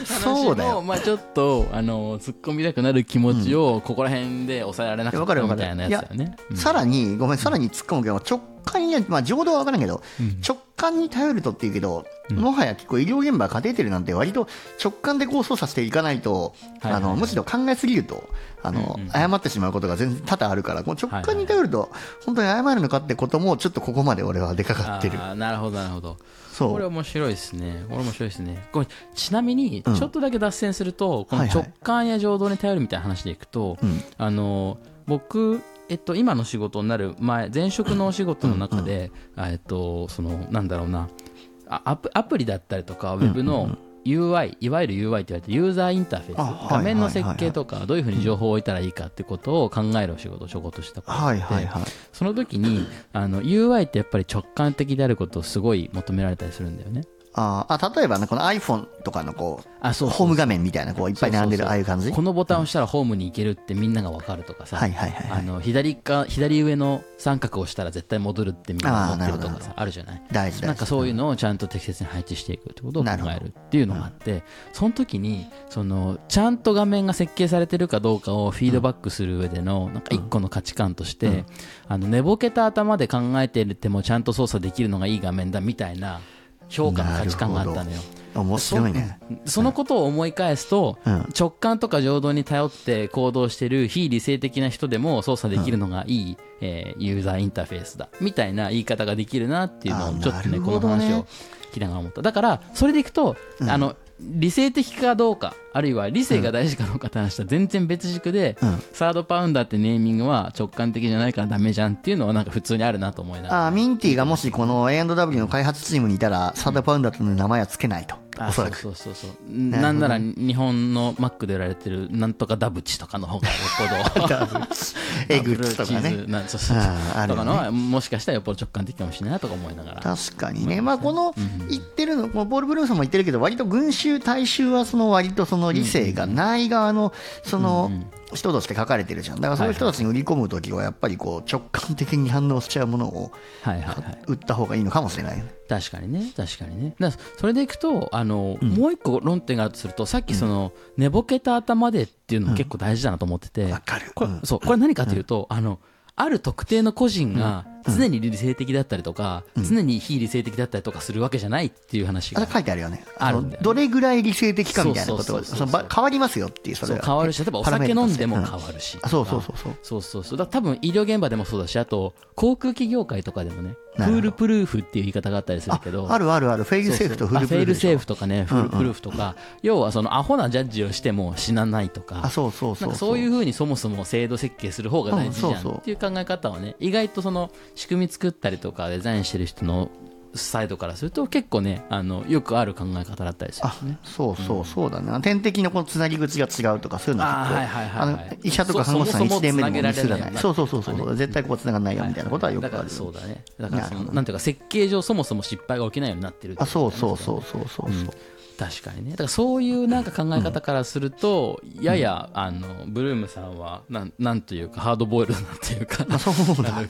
そうだよ。
まあちょっとあの突っ込みたくなる気持ちをここら辺で抑えられなかったみたいなやつだよね。うん。
さらにごめんさらに突っ込むけど直感にまあ浄土は分からんけど、直感に頼るとっていうけど、もはや結構医療現場カテーテルなんて割と直感でこう操作していかないと、
はいはいはい。
あのむしろ考えすぎるとあの、誤ってしまうことが全然多々あるからこう直感に頼ると本当に誤るのかってこともちょっとここまで俺は出かかってる。
なるほどなるほど。
そう。
これ面白いですね。これ面白いですね。これちなみに
うん。
ちょっとだけ脱線すると、この
はいはい。
直感や情動に頼るみたいな話でいくと、
うん。
あの僕えっと、今の仕事になる前前職のお仕事の中で、あえっと、そのなんだろうな。あアプアプリだったりとかウェブの UI、いわゆる UI って言われてユーザーインターフェ
あ
ース。
はい
画面の設計とかどういうふうに情報を置いたらいいかってことを考えるお仕事をちょこっとしたことがあ
はい
って
はいはい。
その時にあの UI ってやっぱり直感的であることをすごい求められたりするんだよね。
あーあ例えばねこの iPhone とかのこう
あそう
ホーム画面みたいなこういっぱい並んでるああいう感じ？
このボタンを押したらホームに行けるってみんなが分かるとかさ、左か左上の三角を押したら絶対戻るってみんなが思ってるとかさあるじゃない？
大事
なんかそういうのをちゃんと適切に配置していくってことを考えるっていうのがあってその時にそのちゃんと画面が設計されてるかどうかをフィードバックする上でのなんか一個の価値観としてあの寝ぼけた頭で考えててもちゃんと操作できるのがいい画面だみたいな評価の価値観があったのよ。
面白いね。
そのことを思い返すと、
うん。
直感とか情動に頼って行動してる非理性的な人でも操作できるのがいい、えーユーザーインターフェースだみたいな言い方ができるなっていうのを
あ
ちょっとねこの話を聞きながら思った。だからそれでいくと、あの理性的かどうかあるいは理性が大事かどうかって話とは全然別軸で、
うん。
サードパウンダーってネーミングは直感的じゃないからダメじゃんっていうのはなんか普通にあるなと思いながら。
あーミンティがもしこの A&W の開発チームにいたらサードパウンダーという名前はつけないと。
あ
おそらく。
そうそうそうなんなら日本のマックで売られてるなんとかダブチとかの方がよっぽど。[LAUGHS] [LAUGHS]
エグッチとかね。
うとかのはもしかしたらよっぽど直感的かもしれないなとか思いながら。
確かにね、まあ、この言ってるの、このポール・ブルームさんも言ってるけど、割と群衆、大衆はその割とその理性がない側のその人として書かれてるじゃん、だからそういう人たちに売り込むときは、やっぱりこう直感的に反応しちゃうものを売った方がいいのかもしれないよね。
確かにね。確かにね。だそれでいくとあの、もう一個論点があるとするとさっきその、寝ぼけた頭でっていうのも結構大事だなと思ってて、
わかる。
これ,、
うん
そうこれ何かというと、あのある特定の個人が常に理性的だったりとか、常に非理性的だったりとかするわけじゃないっていう話が
書いてあるよね。
あるんだよね。
のどれぐらい理性的かみたいなことが
そ
のば変わりますよっていう、それは。
そう変わるし例えばお酒飲んでも変わるし、
あそうそうそうそう。
そうそうそう。だ多分医療現場でもそうだしあと航空機業界とかでもねフールプルーフっていう言い方があったりするけど。
あるあるある、フェイルセーフとフル
あフェイル
プルーフでしょ。
セーフとかねフルプルーフとか、要はそのアホなジャッジをしても死なないとか。
あ、そうそうそう
そう。いうふうにそもそも制度設計する方が大事じゃ
うんそうそう
んっていう考え方はね意外とその仕組み作ったりとかデザインしてる人のサイドからすると結構ねあのよくある考え方だったりするね
そうそうそうだな、点滴のこのつなぎ口が違うとか、そういうのは結
はい
医者とか看護師さん
そそもそも
1年目でもミスらない、そうそうそうそう、
ね
絶対こうつながんないよみたいなことはよくある。
そうだね。だからそ
な
んていうか設計上そもそも失敗が起きないようになってる
あそうそうそうそうそうそう、
確かにね。だからそういうなんか考え方からすると、ややあのブルームさんはなんなんというかハードボイルドなっていうか、[LAUGHS]
ね。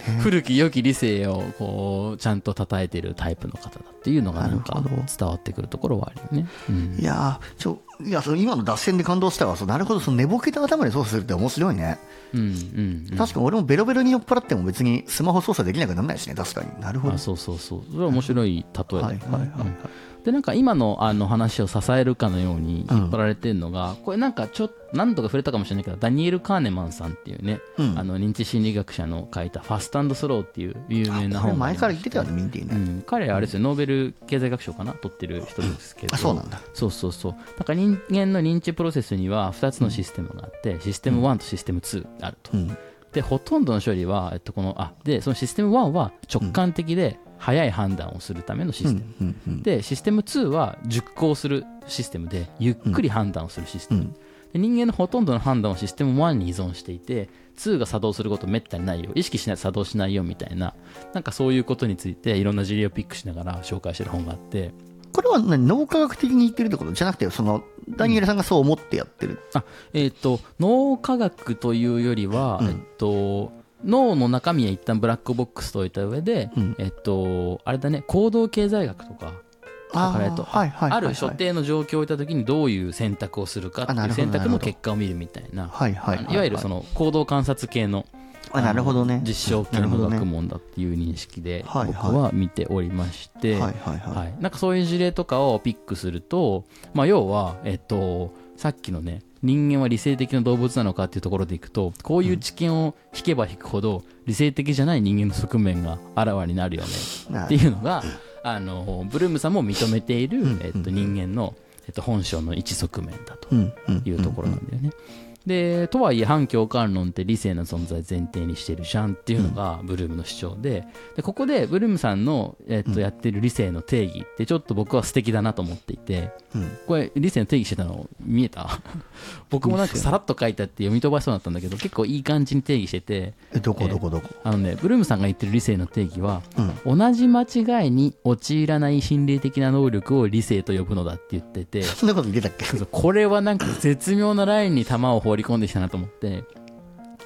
[LAUGHS]
古き良き理性をこうちゃんと称えているタイプの方だっていうのがなんか伝わってくるところはあるよね。うん。
いやーちょいやその今の脱線で感動したわなるほどその寝ぼけた頭で操作するって面白いね、
うんうんうん。
確かに俺もベロベロに酔っ払っても別にスマホ操作できなくならないしね。確かに。なるほど。
あそうそうそう。それは面白い例えだよね。
はいはいはいはい。
うんでなんか今のあの話を支えるかのように引っ張られてるのが、これなんかちょ何度か触れたかもしれないけどダニエル・カーネマンさんっていうね、
うん。
あの認知心理学者の書いた「ファストスロー」っていう有名な本
前から言ってたよねミンティね、
うん、彼はあれですよノーベル経済学賞かな？取ってる人ですけど。
あそうなんだ。
そうそうそう。なんか人間の認知プロセスには2つのシステムがあって、システム1とシステム2あると、
うん。
でほとんどの処理は、えっと、このあでそのシステム1は直感的で早い判断をするためのシステム、
うんうん
でシステム2は熟考するシステムでゆっくり判断をするシステム、
うん。
で人間のほとんどの判断をシステム1に依存していて2が作動することめったにないよ。意識しないと作動しないよみたいななんかそういうことについていろんな事例をピックしながら紹介してる本があって。
これは何？脳科学的に言ってるってことじゃなくてそのダニエルさんがそう思ってやってる、
あえっ、と脳科学というよりは、
うん。
えっと脳の中身は一旦ブラックボックスと置いた上で、
うん。
えっと、あれだね、行動経済学とか、
あ
る所定の状況を置いたときにどういう選択をするかって
い
う選択の結果を見るみたいな、
はいはい
わゆるその行動観察系の
あなるほどね。
実証系の学問だっていう認識で僕は見ておりまして、なんかそういう事例とかをピックすると、まあ、要は、えっと、さっきのね人間は理性的な動物なのかっていうところでいくとこういう知見を引けば引くほど理性的じゃない人間の側面があらわになるよね。
な
っていうのがあのブルームさんも認めている、
ん。
えっと、人間の、えっと、本性の一側面だと
うん。うん。
いうところなんだよね。でとはいえ反共感論って理性の存在前提にしてるじゃんっていうのがブルームの主張ででここでブルームさんの、えっとやってる理性の定義ってちょっと僕は素敵だなと思っていて
うん。
これ理性の定義してたの見えた？[LAUGHS] 僕もなんかさらっと書いたって読み飛ばしそうだったんだけど結構いい感じに定義してて
えどこどこどこ？
あのねブルームさんが言ってる理性の定義は
うん。
同じ間違いに陥らない心理的な能力を理性と呼ぶのだって言ってて [LAUGHS]
そんなこと言ってたっけ？
これはなんか絶妙なラインに球を放り込んできたなと思って、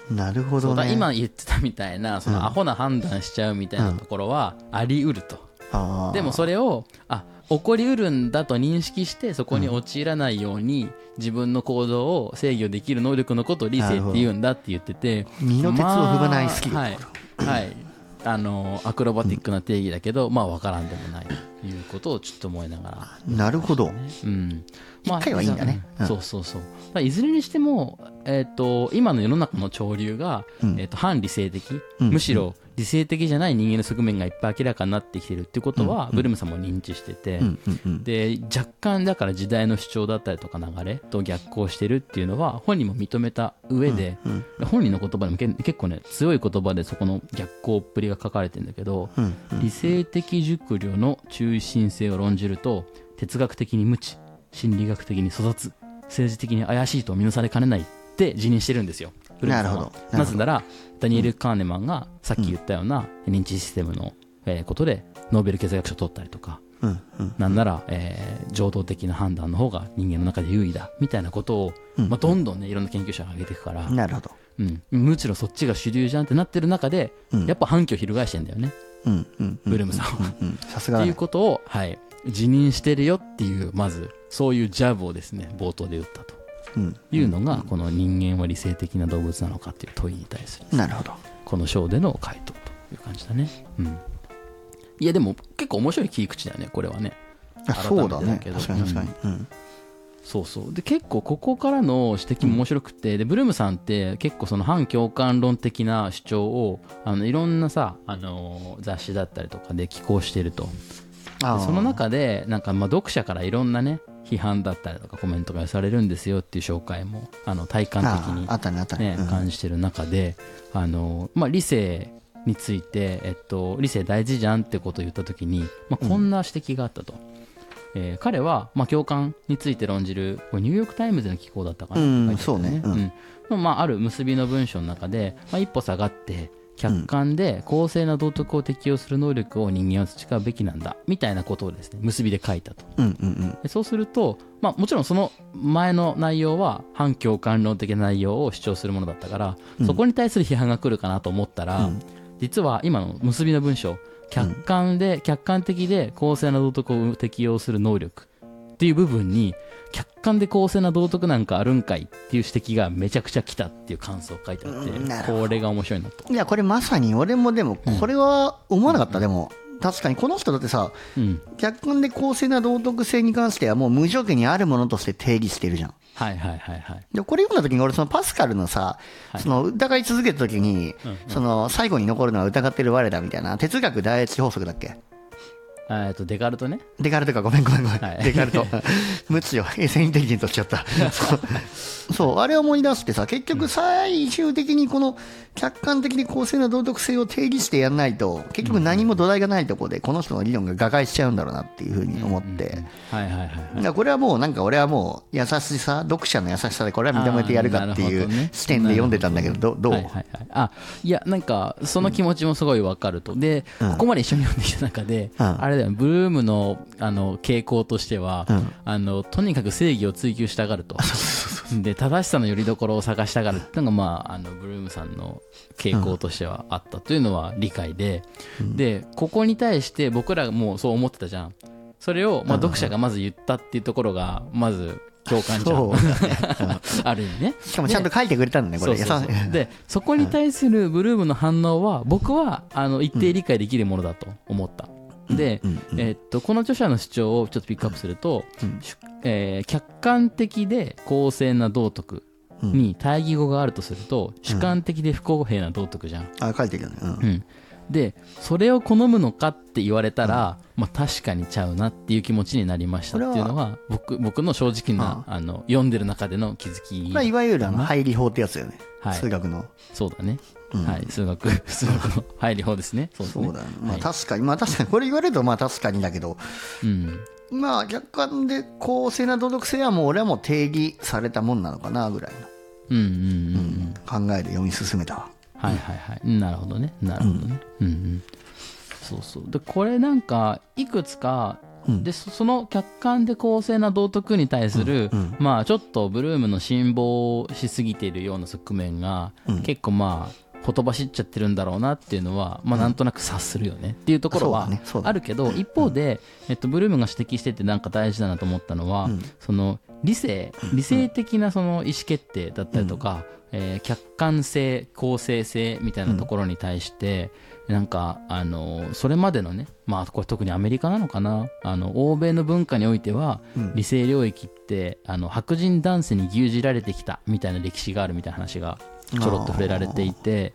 なるほどね。
今言ってたみたいなそのアホな判断しちゃうみたいなところはあり得ると、
あー。
でもそれをあ起こりうるんだと認識してそこに陥らないように自分の行動を制御できる能力のことを理性って言うんだって言ってて。
身の鉄を踏まないスキル。
まあはい、はい、あのアクロバティックな定義だけど、まあ分からんでもないということをちょっと思いながら。
なるほど。
うん、
一回はいいんだね。うん。
そうそうそう。いずれにしても、えー、と今の世の中の潮流が、
うん。
えー、と反理性的、
うん。
むしろ理性的じゃない人間の側面がいっぱい明らかになってきてるってことは、
うん
ブルームさんも認知してて、で若干だから時代の主張だったりとか流れと逆行してるっていうのは本人も認めた上で、
うん
本人の言葉でもけ結構ね強い言葉でそこの逆行っぷりが書かれてるんだけど、理性的熟慮の中心性を論じると哲学的に無知心理学的に粗雑政治的に怪しいと見なされかねないって辞任してるんですよ。
なるほど。な
ぜならダニエル・カーネマンがさっき言ったような認知システムのえーことでノーベル経済学賞を取ったりとか
うんうん。
なんなら、えー情動的な判断の方が人間の中で優位だみたいなことを、
うん
まあ、どんどんねいろんな研究者が上げていくから、
なるほど。
うん、むしろそっちが主流じゃんってなってる中で、
うん。
やっぱ反響翻してんだよね。
うんうん
ブルームさんは。
うんさすが
っていうことを、はい、辞任してるよっていうまずそういうジャブをですね冒頭で打ったと。
うん
いうのが、この人間は理性的な動物なのかっていう問いに対する
なるほど。
この章での回答という感じだね。うん。いやでも結構面白い切り口だよねこれはね。
あそうだね。確かに確かに。うん。
そうそう。で結構ここからの指摘も面白くて、でブルームさんって結構その反共感論的な主張をあのいろんなさ、あのー雑誌だったりとかで寄稿してると。その中でなんかまあ読者からいろんなね批判だったりとかコメントが寄されるんですよっていう紹介もあの体感的に
あーあったねあったね。
ね、感じてる中で、あのまあ、理性について、えっと、理性大事じゃんってことを言った時に、まあ、こんな指摘があったと。えー彼は、まあ、共感について論じるこれニューヨーク・タイムズの寄稿だったかな、
そうね。うん。
うん。まあ、ある結びの文章の中で、まあ、一歩下がって客観で公正な道徳を適用する能力を人間は培うべきなんだみたいなことをですね結びで書いたと。
うんうんうん。
でそうすると、まあ、もちろんその前の内容は反共感論的な内容を主張するものだったから、
うん。
そこに対する批判が来るかなと思ったら、
うん。
実は今の結びの文章客観で、客観的で公正な道徳を適用する能力っていう部分に客観で公正な道徳なんかあるんかいっていう指摘がめちゃくちゃ来たっていう感想を書いてあって、
うんなるほど。
これが面白いなと。
いやこれまさに俺もでもこれは思わなかったでも確かにこの人だってさ
うん、
客観で公正な道徳性に関してはもう無条件にあるものとして定義してるじゃん。
はいはいはいはい。
でこれ読んだ時に俺そのパスカルのさ、
はい。
その疑い続けた時に、その最後に残るのは疑ってる我らみたいな哲学第一法則だっけ？
えっとデカルトね。
デカルトかごめんごめんごめん、
はい。
デカルト。[LAUGHS] 無知よ。エセインテリジェントしちゃった。そう。そうあれを思い出してさ結局最終的にこの客観的に公正な道徳性を定義してやんないと結局何も土台がないところでこの人の理論が瓦解しちゃうんだろうなっていうふうに思って、
はいはいはい
これはもうなんか俺はもう優しさ読者の優しさでこれは認めてやるかっていう視点で読んでたんだけどどどう、
はいはいはい、あいやなんかその気持ちもすごいわかると、で、
うん。
ここまで一緒に読んできた中で、
うん。
あれだよブルームのあの傾向としては、
うん。
あのとにかく正義を追求したがると。[LAUGHS] で正しさのよりどころを探したがるっていうのが、まあ、あのブルームさんの傾向としてはあったというのは理解で、でここに対して僕らもそう思ってたじゃん。それを、まあ、読者がまず言ったっていうところがまず共感じゃ [LAUGHS] ん
ね。
ある意味ね。
しかもちゃんと書いてくれたんだねこれ。
でそこに対するブルームの反応は僕はあの一定理解できるものだと思った、で、
うんうん
えーっとこの著者の主張をちょっとピックアップすると、えー客観的で公正な道徳に対義語があるとすると、主観的で不公平な道徳じゃん、
あ書いてるよね。うん。
うん。でそれを好むのかって言われたら、まあ、確かにちゃうなっていう気持ちになりましたっていうのが僕僕の正直なあの読んでる中での気づき
まあいわゆるあの入り法ってやつだよね。
はい。
数学の。
そうだね、
うん。
はい数学 [LAUGHS] 数学の入り方ですね。そうね。
だね。まあ
はい。
確かに。まあ確かに。これ言われるとまあ確かにだけど。
うん。
まあ客観で公正な道徳性はもう俺はもう定義されたもんなのかなぐらい
うんうんうんうん。
の考えで読み進めた。わ
はいはいはい。なるほどね。なるほどね。うん。うんそうそう。でこれなんかいくつか
うん。
でそその客観で公正な道徳に対する、
うん。うん。
まあちょっとブルームの辛抱しすぎているような側面が、
うん。
結構まあほとばしっちゃってるんだろうなっていうのは、まあ、なんとなく察するよね。っていうところはあるけど、一方で、えっと、ブルームが指摘しててなんか大事だなと思ったのは、
うん。
その理性理性的なその意思決定だったりとか、えー客観性公正性みたいなところに対して、なんかあのそれまでのねまあこれ特にアメリカなのかなあの欧米の文化においては、
うん。
理性領域ってあの白人男性に牛耳られてきたみたいな歴史があるみたいな話がちょろっと触れられていて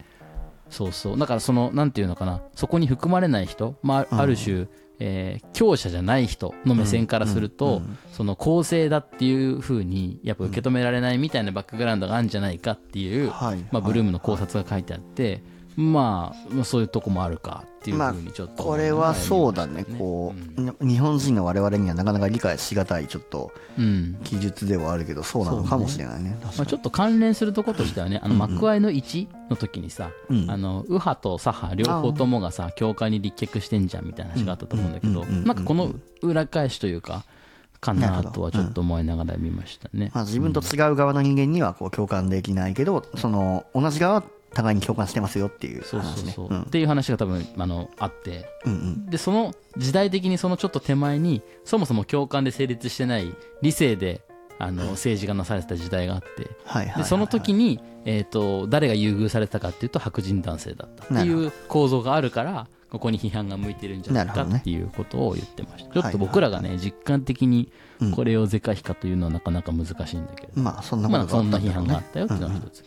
そうそう。だからそのなんていうのかな。そこに含まれない人、まあ、ある種、えー強者じゃない人の目線からすると、その公正だっていうふうにやっぱ受け止められないみたいなバックグラウンドがあるんじゃないかっていう、
はい。
まあ、ブルームの考察が書いてあって、まあ、まあそういうとこもあるかっていうふうにちょっと、
これはそうだね。こう日本人の我々にはなかなか理解しがたいちょっと
うん
記述ではあるけどそうなのかもしれないね。確
まあ、ちょっと関連するところとしてはね、あの幕合の1の時にさ、
うん。
あの右派と左派両方ともがさ教会に立脚してんじゃんみたいな話があったと思うんだけど、
うん。うん。うんうん
なんかこの裏返しというかか
な
とはちょっと思いながら見ましたね。
まあ、自分と違う側の人間にはこう共感できないけどその同じ側は互いに共感してますよっていう
そう
話ね
そう。そう、
うん。
っていう話が多分あのあって。
うんうん。
でその時代的にそのちょっと手前にそもそも共感で成立してない理性であの政治がなされてた時代があって。
はい
でその時に、えー、と誰が優遇されたかっていうと白人男性だったっていう構造があるからここに批判が向いてるんじゃないかっていうことを言ってました、ちょっと僕らがね実感的にこれを是か非かというのはなかなか難しいんだけど、
まあそん
まあ、そんな批
ったんだろうね。
判があったよっていうのが一つ、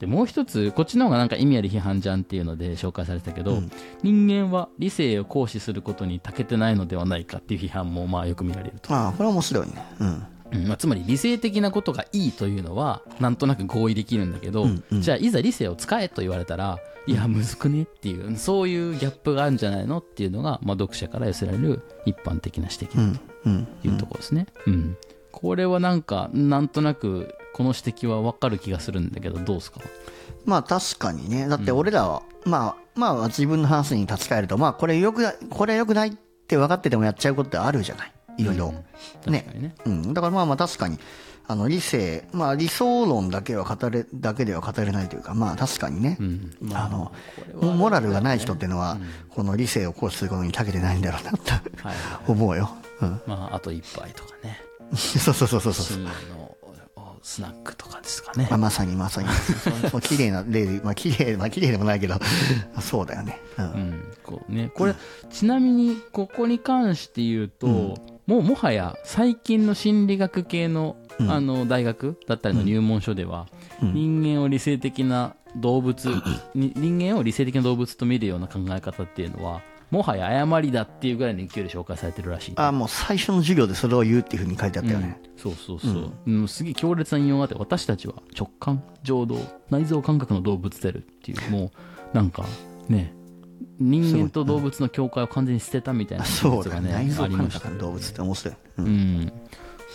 でもう一つこっちの方がなんか意味ある批判じゃんっていうので紹介されてたけど、人間は理性を行使することに長けてないのではないかっていう批判もまあよく見られると、
ああこれは面白いね。うん。
うん。まあ、つまり理性的なことがいいというのはなんとなく合意できるんだけど、
うんうん。
じゃあいざ理性を使えと言われたらいやむずくねっていうそういうギャップがあるんじゃないのっていうのが、まあ、読者から寄せられる一般的な指摘
うんうん。
というところですね、うん。これはなんかなんとなくこの指摘は分かる気がするんだけどどうですか？
まあ確かにね。だって俺らは、まあまあ自分の話に立ち返るとまあこれよくないこれよくないって分かっててもやっちゃうことってあるじゃない？いろいろ、
確かにね。
うん、だからまあまあ確かにあの理性、まあ、理想論だけは語れだけでは語れないというかまあ確かにね、
うん。
あのモラルがない人っていうのは、この理性を行使することに長けてないんだろうなと
はい
思うよ、うん、
まああと一杯とかね。[LAUGHS]
そうそうそうそうそう
スナックとかですかね。
まあ、まさにまさに。もう [LAUGHS] 綺麗な例でまあ綺麗まあ綺麗でもないけど。[LAUGHS] そうだよね、うん。
うん、こうねこれ、ちなみにここに関して言うと、もうもはや最近の心理学系の,、あの大学だったりの入門書では、人間を理性的な動物に人間を理性的な動物と見るような考え方っていうのはもはや誤りだっていうぐらいの勢いで紹介されてるらしい。
あもう最初の授業でそれを言うっていうふうに書いてあったよね、
そうそうそう、うん。すげえ強烈な引用があって私たちは直感情動内臓感覚の動物であるっていうもうなんかね人間と動物の境界を完全に捨てたみたいな
そうだ
がね
ね。内臓感覚の動物って面白い、う
うんん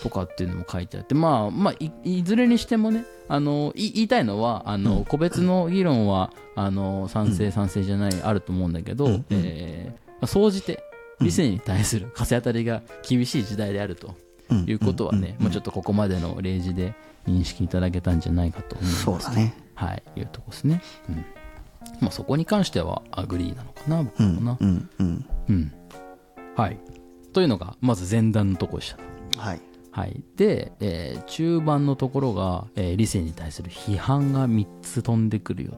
とかっていうのも書いてあってまあまあいいずれにしてもねあのい言いたいのはあの、個別の議論はあの賛成賛成じゃない、あると思うんだけど、総じて理性に対する風当たりが厳しい時代であるということはね、まあ、ちょっとここまでの例示で認識いただけたんじゃないかと思います。
そうだね。
はいいうとこですね、うん。まあ、そこに関しては agree なのかな僕
うん。
もな
うん。うん。
うん、はい。というのがまず前段のところでした。
はい
はい、で、えー中盤のところが、えー理性に対する批判が3つ飛んでくるよ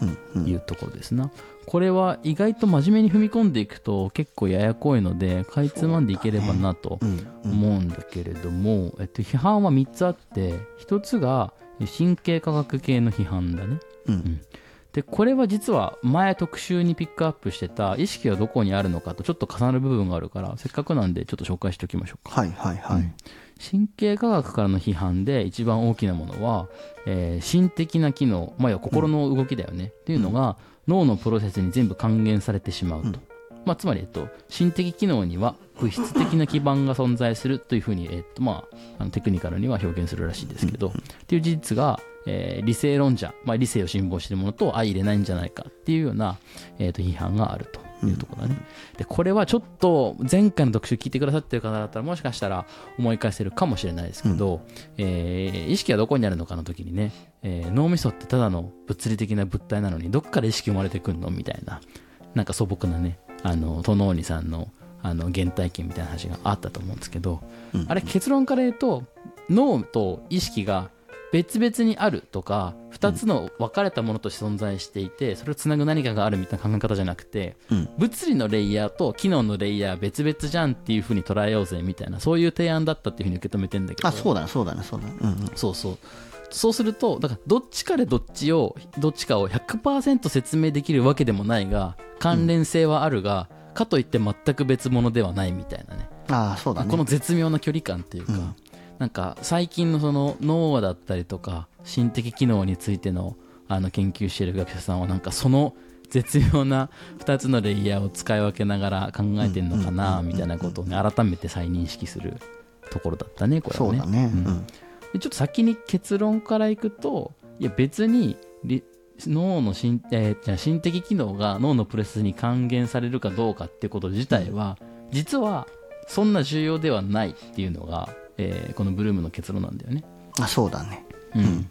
うん
というところですな、これは意外と真面目に踏み込んでいくと結構ややこいのでかいつまんでいければなと
うん
思うんだけれども、えっと、批判は3つあって1つが神経科学系の批判だね。
うん
でこれは実は前特集にピックアップしてた意識はどこにあるのかとちょっと重なる部分があるからせっかくなんでちょっと紹介しておきましょうか。
はいはいはい。
神経科学からの批判で一番大きなものは、えー心的な機能、まあ、要は心の動きだよね、っていうのが脳のプロセスに全部還元されてしまうと、まあ、つまり、えっと、心的機能には物質的な基盤が存在するというふうに、えっとまあ、あのテクニカルには表現するらしいですけど、っていう事実が、えー理性論者、まあ、理性を信奉しているものと相入れないんじゃないかっていうような、えっと批判があるというところだね。でこれはちょっと前回の特集聞いてくださってる方だったらもしかしたら思い返せるかもしれないですけど、えー意識はどこにあるのかの時にね、えー脳みそってただの物理的な物体なのにどっから意識生まれてくんのみたいななんか素朴なねあのトノーニさんのあの原体験みたいな話があったと思うんですけど、あれ結論から言うと脳と意識が別々にあるとか2つの分かれたものとして存在していてそれをつなぐ何かがあるみたいな考え方じゃなくて、
うん。
物理のレイヤーと機能のレイヤー別々じゃんっていうふうに捉えようぜみたいなそういう提案だったっていうふうに受け止めてんだけど。
あそうだねそうだねそうだねうんうん。
そうそう。そうするとだからどっちかでどっちをどっちかを100%説明できるわけでもないが関連性はあるが、かといって全く別物ではないみたいなね。
ああそうだね。
この絶妙な距離感っていうか、
うん
なんか最近のその脳だったりとか心的機能についてのあの研究している学者さんはなんかその絶妙な2つのレイヤーを使い分けながら考えてるのかなみたいなことをね改めて再認識するところだったねこれはね。
そうだね。
う
うん。ん
でちょっと先に結論からいくといや別にり脳の心,、えーじゃあ心的機能が脳のプレスに還元されるかどうかってこと自体は、実はそんな重要ではないっていうのが、えーこのブルームの結論なんだよね。
あそうだね。
うん。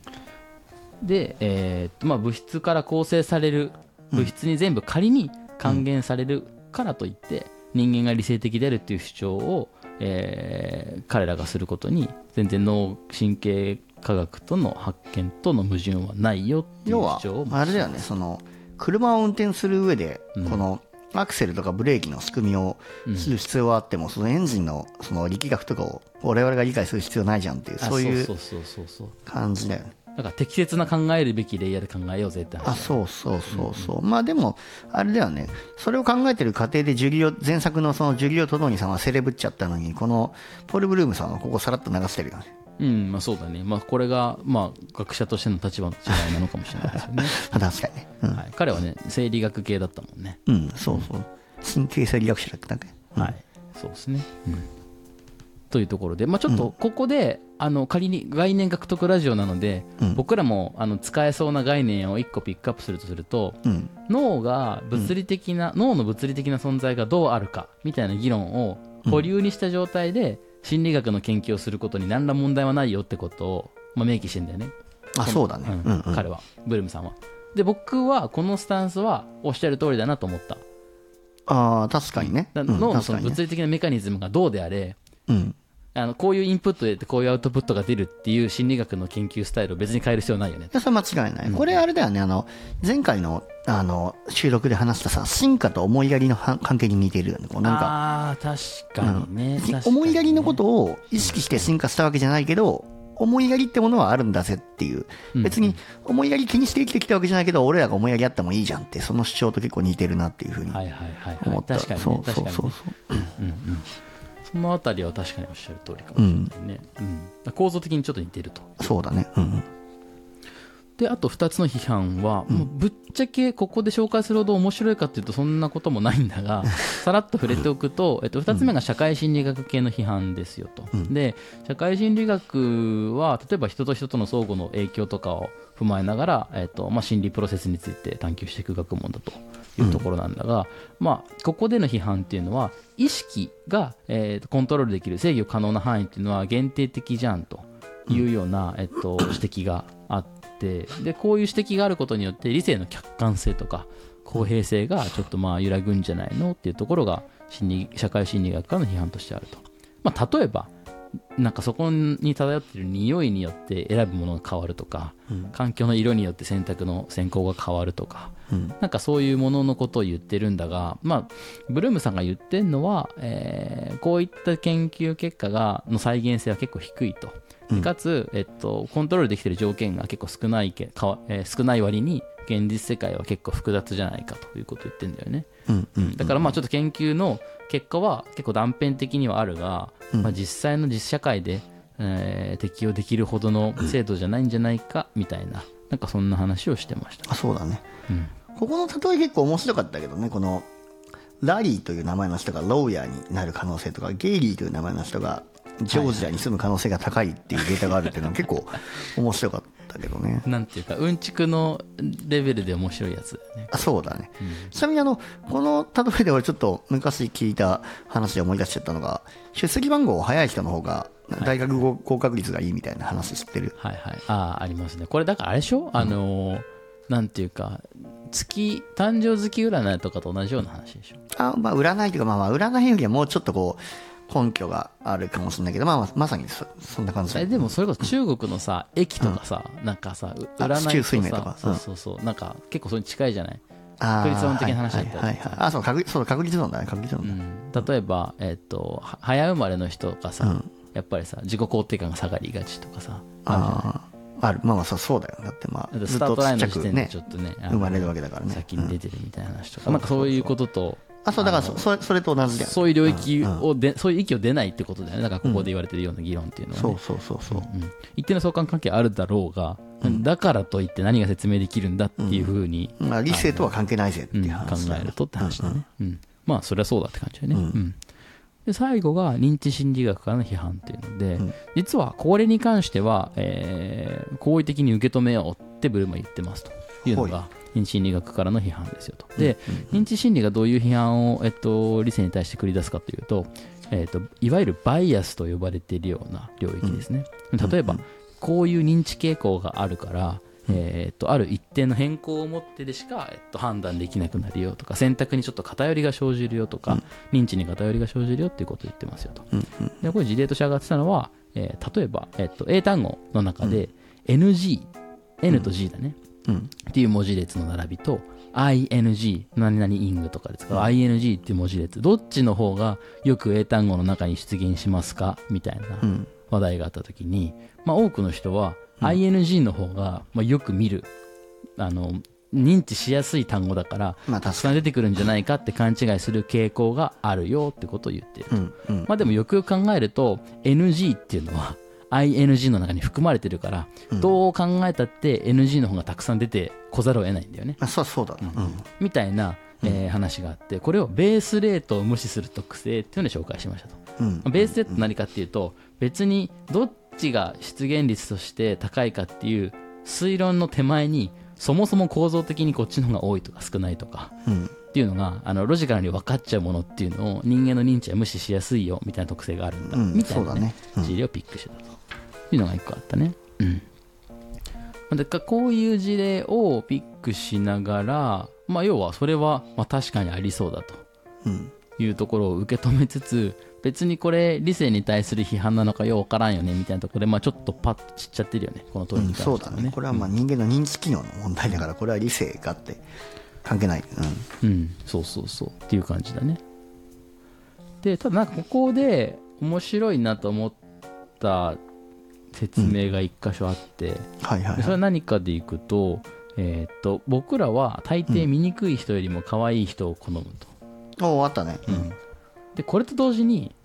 で、えーっとまあ、物質から構成される物質に全部仮に還元されるからといって、人間が理性的であるっていう主張を、えー彼らがすることに全然脳神経科学との発見との矛盾はないよっていう
要は
主張を
あれだよねその車を運転する上で
うん。
このアクセルとかブレーキの仕組みをする必要はあっても、そのエンジンのその力学とかを我々が理解する必要ないじゃんっていう
あ
そういう感じだよね
だから適切な考えるべきレイヤーで考えようぜって話
あそうそうそうそう、まあでもあれだよね。それを考えてる過程でジュリオ前作のそのジュリオ・トドーニさんはセレブっちゃったのにこのポール・ブルームさんはここさらっと流してるよね
うんまあそうだね。まあこれがまあ学者としての立場の違いなのかもしれないですよね。[LAUGHS]
あ確かにね。うん、
はい、彼はね生理学系だったもんね。
うん、そうそう。神経生理学者だったっけ
はい。そうですね、うん、というところで、まあ、ちょっとここで、あの仮に概念獲得ラジオなので、
うん。
僕らもあの使えそうな概念を1個ピックアップするとすると
うん。
脳が物理的な、脳の物理的な存在がどうあるかみたいな議論を保留にした状態で心理学の研究をすることに何ら問題はないよってことを、まあ、明記してんだよね。
あそうだね。
うん
うんうん。
彼は。ブルームさんは。で僕はこのスタンスはおっしゃる通りだなと思った。
ああ確かにね、うん。
だ脳のその物理的なメカニズムがどうであれ、
うん
あのこういうインプットでこういうアウトプットが出るっていう心理学の研究スタイルを別に変える必要ないよね。
それは間違いない、これあれだよね。あの前回のあの収録で話したさ進化と思いやりのは関係に似ているよね。こうなんか
あ確かにね,確かにね、
思いやりのことを意識して進化したわけじゃないけど思いやりってものはあるんだぜっていう。
うん。
別に思いやり気にして生きてきたわけじゃないけど俺らが思いやりあってもいいじゃんってその主張と結構似てるなっていうふうに
はいはいはい、はい、
思った、
確かにね。
そうそうそう。そう
うんうんそのあたりは確かにおっしゃる通りかもしれないね、うん。構造的にちょっと似てると。
そうだね。うん
であと2つの批判は、もうぶっちゃけここで紹介するほど面白いかっていうとそんなこともないんだが [LAUGHS] さらっと触れておくと、えっと、2つ目が社会心理学系の批判ですよと、
うん。
で社会心理学は例えば人と人との相互の影響とかを踏まえながら、えっとまあ、心理プロセスについて探求していく学問だというところなんだが、まあ、ここでの批判っていうのは意識が、えーとコントロールできる制御可能な範囲っていうのは限定的じゃんというような、えっと、指摘があってでこういう指摘があることによって理性の客観性とか公平性がちょっとまあ揺らぐんじゃないのっていうところが心理社会心理学からの批判としてあると、まあ、例えばなんかそこに漂っている匂いによって選ぶものが変わるとか、
うん。
環境の色によって選択の選考が変わるとか、
うん。
なんかそういうもののことを言ってるんだが、まあ、ブルームさんが言ってるのは、えーこういった研究結果がの再現性は結構低いと。
うん。
かつ、えっと、コントロールできてる条件が結構少ないけかわ、えー少ない割に現実世界は結構複雑じゃないかということを言ってるんだよね。
うんうん
だからまあちょっと研究の結果は結構断片的にはあるが、
うん。
まあ、実際の実社会で、えー適用できるほどの制度じゃないんじゃないかみたいななんかそんな話をしてました。
あそうだね。
うん。
ここの例え結構面白かったけどねこのラリーという名前の人がローヤーになる可能性とかゲイリーという名前の人がジョージアに住む可能性が高いっていうデータがあるっていうのは結構面白かったけどね [LAUGHS]
なんていうかうんちくのレベルで面白いやつだよね。
あそうだね、ちなみにあのこの例えで俺ちょっと昔聞いた話で思い出しちゃったのが出席番号早い人の方が大学合合格率がいいみたいな話知ってる、
はいはい。ああ、ありますね。これだからあれでしょ、あのーなんていうか、月、誕生月占いとかと同じような話でしょ？
あまあ占いというかまあまあ占いよりはもうちょっとこう根拠があるかもしれないけどまあまさにそそんな感じだ
えでもそれこそ中国のさ、駅とかさ、なんかさ、占いと
か
さ、そうそうそう、なんか結構それに近いじゃない？確率論的な話だったり
あそう確率そう確率論だね。確率論
う
だ、
ん、例えば、えっとは早生まれの人がさ、
うん。
やっぱりさ自己肯定感が下がりがちとかさあ
あるまあまあそうそうだよ。だってまあ
スタートラインの時点で
ね
ちょっとねあの
生まれるわけだからね。
先に出てるみたいな話とか、なんかそういうことと
あそうだからそそれと同じだ
そういう領域をで、そういう域を出ないってことだよね。だからここで言われてるような議論っていうのはね、
そうそうそうそう。
うん。一定の相関関係あるだろうが、だからといって何が説明できるんだっていうふうに、
まあ理性とは関係ないぜって
うん
いう話
考えるとって話だね、うんまあそれはそうだって感じだよね、うん。で最後が認知心理学からの批判っていうので、
ん。
実はこれに関しては、えー好意的に受け止めようってブルームは言ってますというの
は
が認知心理学からの批判ですよと。で、認知心理がどういう批判を、えっと、理性に対して繰り出すかというと,、えっといわゆるバイアスと呼ばれているような領域ですね。例えば、こういう認知傾向があるから、えっとある一定の変更を持ってでしか、えっと、判断できなくなるよとか選択にちょっと偏りが生じるよとか、認知に偏りが生じるよっていうことを言ってますよと。
うんうん。
でこれ事例として上がってたのは、えー例えば、えっと英単語の中で NG、N と G だね、
うん
っていう文字列の並びと ING 何々イングとかで使う ING っていう文字列。どっちの方がよく英単語の中に出現しますか？みたいな
うん。
話題があった時に、まあ、多くの人は ING の方が、まあ、よく見るあの認知しやすい単語だから
まあ
たくさん出てくるんじゃないかって勘違いする傾向があるよってことを言ってる。
うんうん。
まあでもよくよく考えると NG っていうのは ING の中に含まれてるから、どう考えたって NG の方がたくさん出てこざるを得ないんだよね。
まあそうそうだな。うん。
みたいな、えー話があってこれをベースレートを無視する特性っていうのを紹介しましたと、ベースレート何かっていうと別にどっちが出現率として高いかっていう推論の手前にそもそも構造的にこっちの方が多いとか少ないとか。
うん
っていうのがあのロジカルに分かっちゃうものっていうのを人間の認知は無視しやすいよみたいな特性があるんだ、
うん
みたいな、ね
ね。うん。
事例をピックしてたと。いうのが一個あったね。うん。まあだからこういう事例をピックしながら、まあ、要はそれはまあ確かにありそうだと。
うん。
いうところを受け止めつつ別にこれ理性に対する批判なのかようわからんよねみたいなところで、まあ、ちょっとパッと散っちゃってるよねこの問いに関しては
そうだね。これはまあ人間の認知機能の問題だからこれは理性があって関係ない。
うん、そうそうそう。っていう感じだね。でただなんかここで面白いなと思った説明が一箇所あって、
うんはいはい。
でそれ
は
はい何かでいくと,、えーっと僕らは大抵醜い人よりも可愛い人を好むと、
おおあったね。
うん。でこれと同時に、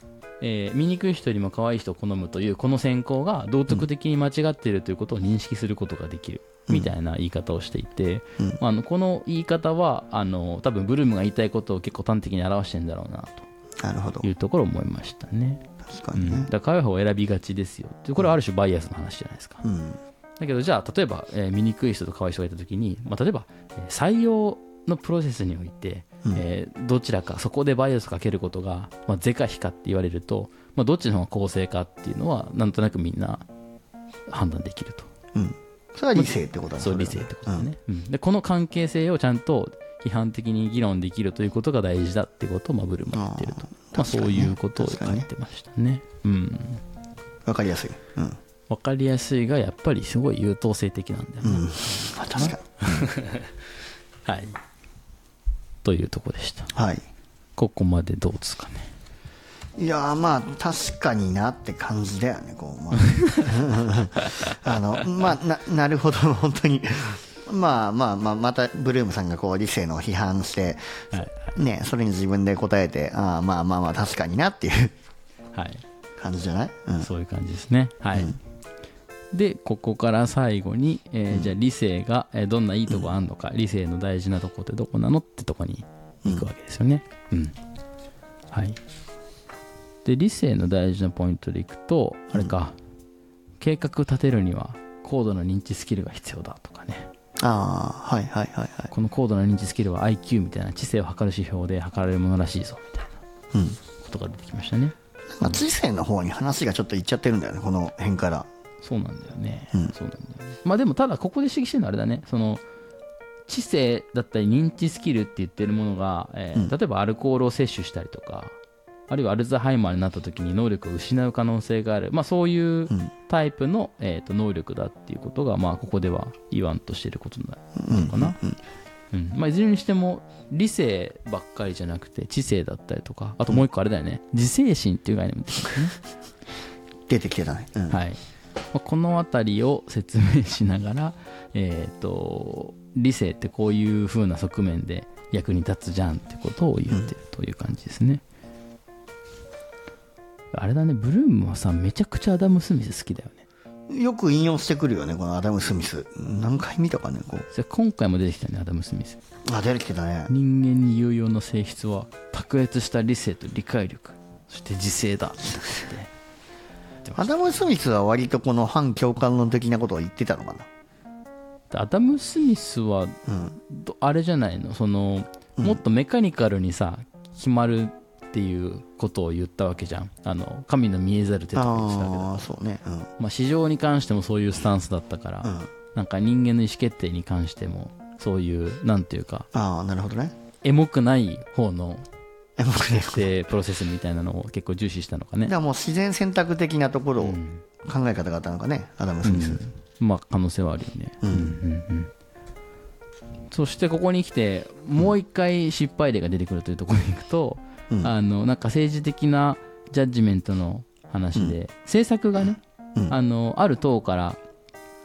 えー醜い人よりも可愛い人を好むというこの選考が道徳的に間違っているということを認識することができるみたいな言い方をしていて、
うん。
あのこの言い方はあの多分ブルームが言いたいことを結構端的に表してんだろうな
なるほど。
というところを思いましたね。うん、
確かにね。
だから可愛い方を選びがちですよ。でこれはある種バイアスの話じゃないですか。
うん。
だけどじゃあ例えば、えー醜い人と可愛い人がいた時に、まあ、例えば、えー採用のプロセスにおいて、
うん。
えーどちらかそこでバイアスをかけることが、まあ、是か非かって言われると、まあ、どっちの方が公正かっていうのはなんとなくみんな判断できると。
うんそれは理性ってことだね。
そう理性ってことだね、うん。でこの関係性をちゃんと批判的に議論できるということが大事だってことを、まあ、ブルームは言ってると。まあ、そういうことを書いてましたね。うん。
わかりやすい。うん。
分かりやすいがやっぱりすごい優等生的なんだよね、
うん。まあ確か [LAUGHS]
はい。というとこでした。
にはい。
ここまでどうですかね。
いやーまあ確かになって感じだよねこう、まあ、[LAUGHS] あのまあななるほど本当にまあまあまあまたブルームさんがこう理性の批判して
はい。
ねそれに自分で答えてああまあまあまあ確かになっていう
はい。
感じじゃない、うん、
そういう感じですね。はい。で、ここから最後に、えーじゃあ理性が、えーどんないいとこあんのか、理性の大事なとこってどこなのってとこに行くわけですよね。うん。はい。で、理性の大事なポイントでいくと、あれか、計画立てるには高度な認知スキルが必要だとかね。
ああはいはいはいはい。
この高度な認知スキルは IQ みたいな知性を測る指標で測られるものらしいぞみたいな
うん。
ことが出てきましたね。
まあ、知性の方に話がちょっといっちゃってるんだよねこの辺から。
そうなんだよね、
うん。
そうなんだよね。まあでもただここで指摘してるのはあれだね。その知性だったり認知スキルって言ってるものが、えー
うん。
例えばアルコールを摂取したりとかあるいはアルツハイマーになった時に能力を失う可能性がある、まあ、そういう
うん。
タイプの、えー、と能力だっていうことが、まあ、ここでは言わんとしていることな
うん
のかな、
うん
うんまあ、いずれにしても理性ばっかりじゃなくて知性だったりとかあともう一個あれだよね、自制心っていう概念も出て [LAUGHS]
きてたね、うん。
はい。まあ、この辺りを説明しながら、えー、と理性ってこういう風な側面で役に立つじゃんってことを言ってるという感じですね、あれだねブルームはさめちゃくちゃアダム・スミス好きだよね。
よく引用してくるよねこのアダム・スミス。何回見たかねこう。
今回も出てきたよねアダム・スミス。
あ出てきてたね。
人間に有用な性質は卓越した理性と理解力。そして自制だ。っ [LAUGHS] て
アダム・スミスは割とこの反共感論的なことを言ってたのか
アダム・スミスは
なうん。
どあれじゃないの？そのもっとメカニカルにさ決まるっていうことを言ったわけじゃん。あの神の見えざる手とか言ってたわけだ
ああそうね。うん。
まあ、市場に関してもそういうスタンスだったから、
うん。
なんか人間の意思決定に関してもそういうなんていうか
ああなるほどね。
エモくない方の決定プロセスみたいなのを結構重視したのかね。
だからもう自然選択的なところを
うん。
考え方があったのかねアダム・スミス、
まあ可能性はあるよね、
うん。
うんうんそしてここに来てもう一回失敗例が出てくるというところに行くと、
うん
あのなんか政治的なジャッジメントの話で、政策がね、
うん。
あのある党から、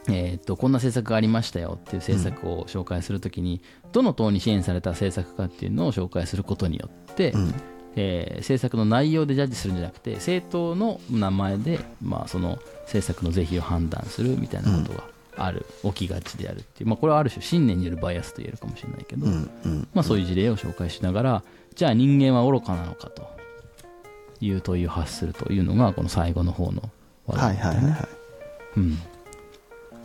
えー、とこんな政策がありましたよっていう政策を紹介するときに、どの党に支援された政策かっていうのを紹介することによって、
うん。
えー政策の内容でジャッジするんじゃなくて政党の名前で、まあ、その政策の是非を判断するみたいなことがある、起きがちであるっていう、まあ、これはある種信念によるバイアスと言えるかもしれないけど、
うん。うん。
まあ、そういう事例を紹介しながらじゃあ人間は愚かなのかという問いを発するというのがこの最後の方の話
はい
題だったね
はいはいはい。
うん、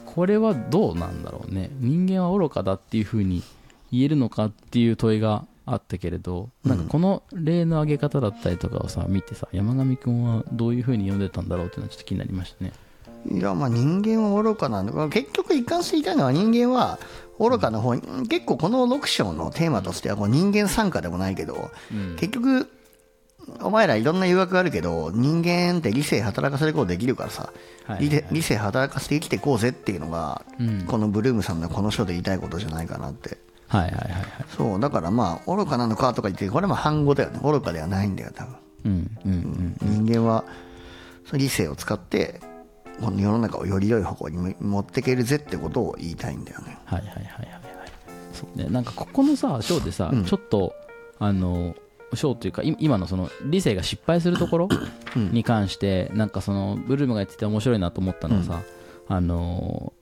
これはどうなんだろうね。人間は愚かだっていうふうに言えるのかっていう問いがあったけれど、なんかこの例の挙げ方だったりとかをさ見てさ山上君はどういうふうに読んでたんだろうっていうのはちょっと気になりましたね。
いやまあ人間は愚かなんだ。結局一貫して言いたいのは人間は愚かな方に結構この6章のテーマとしてはこう人間参加でもないけど、
うん。
結局お前らいろんな誘惑があるけど人間って理性働かせることできるからさ、
はい
理理性働かせて生きていこうぜっていうのが、
うん。
このブルームさんのこの章で言いたいことじゃないかなって。
はいはいはいはい。
そうだからまあ愚かなのかとか言ってこれも反語だよね。愚かではないんだよ多分。
うんうんうん
人間は理性を使ってこの世の中をより良い方向に持っていけるぜってことを言いたいんだよね。
はいはいはいはいはい。そうね。なんかここのさ章でさ、
うん。
ちょっとあの章というかい今のその理性が失敗するところ
うん。
に関してなんかそのブルームが言ってて面白いなと思ったのはさ、あの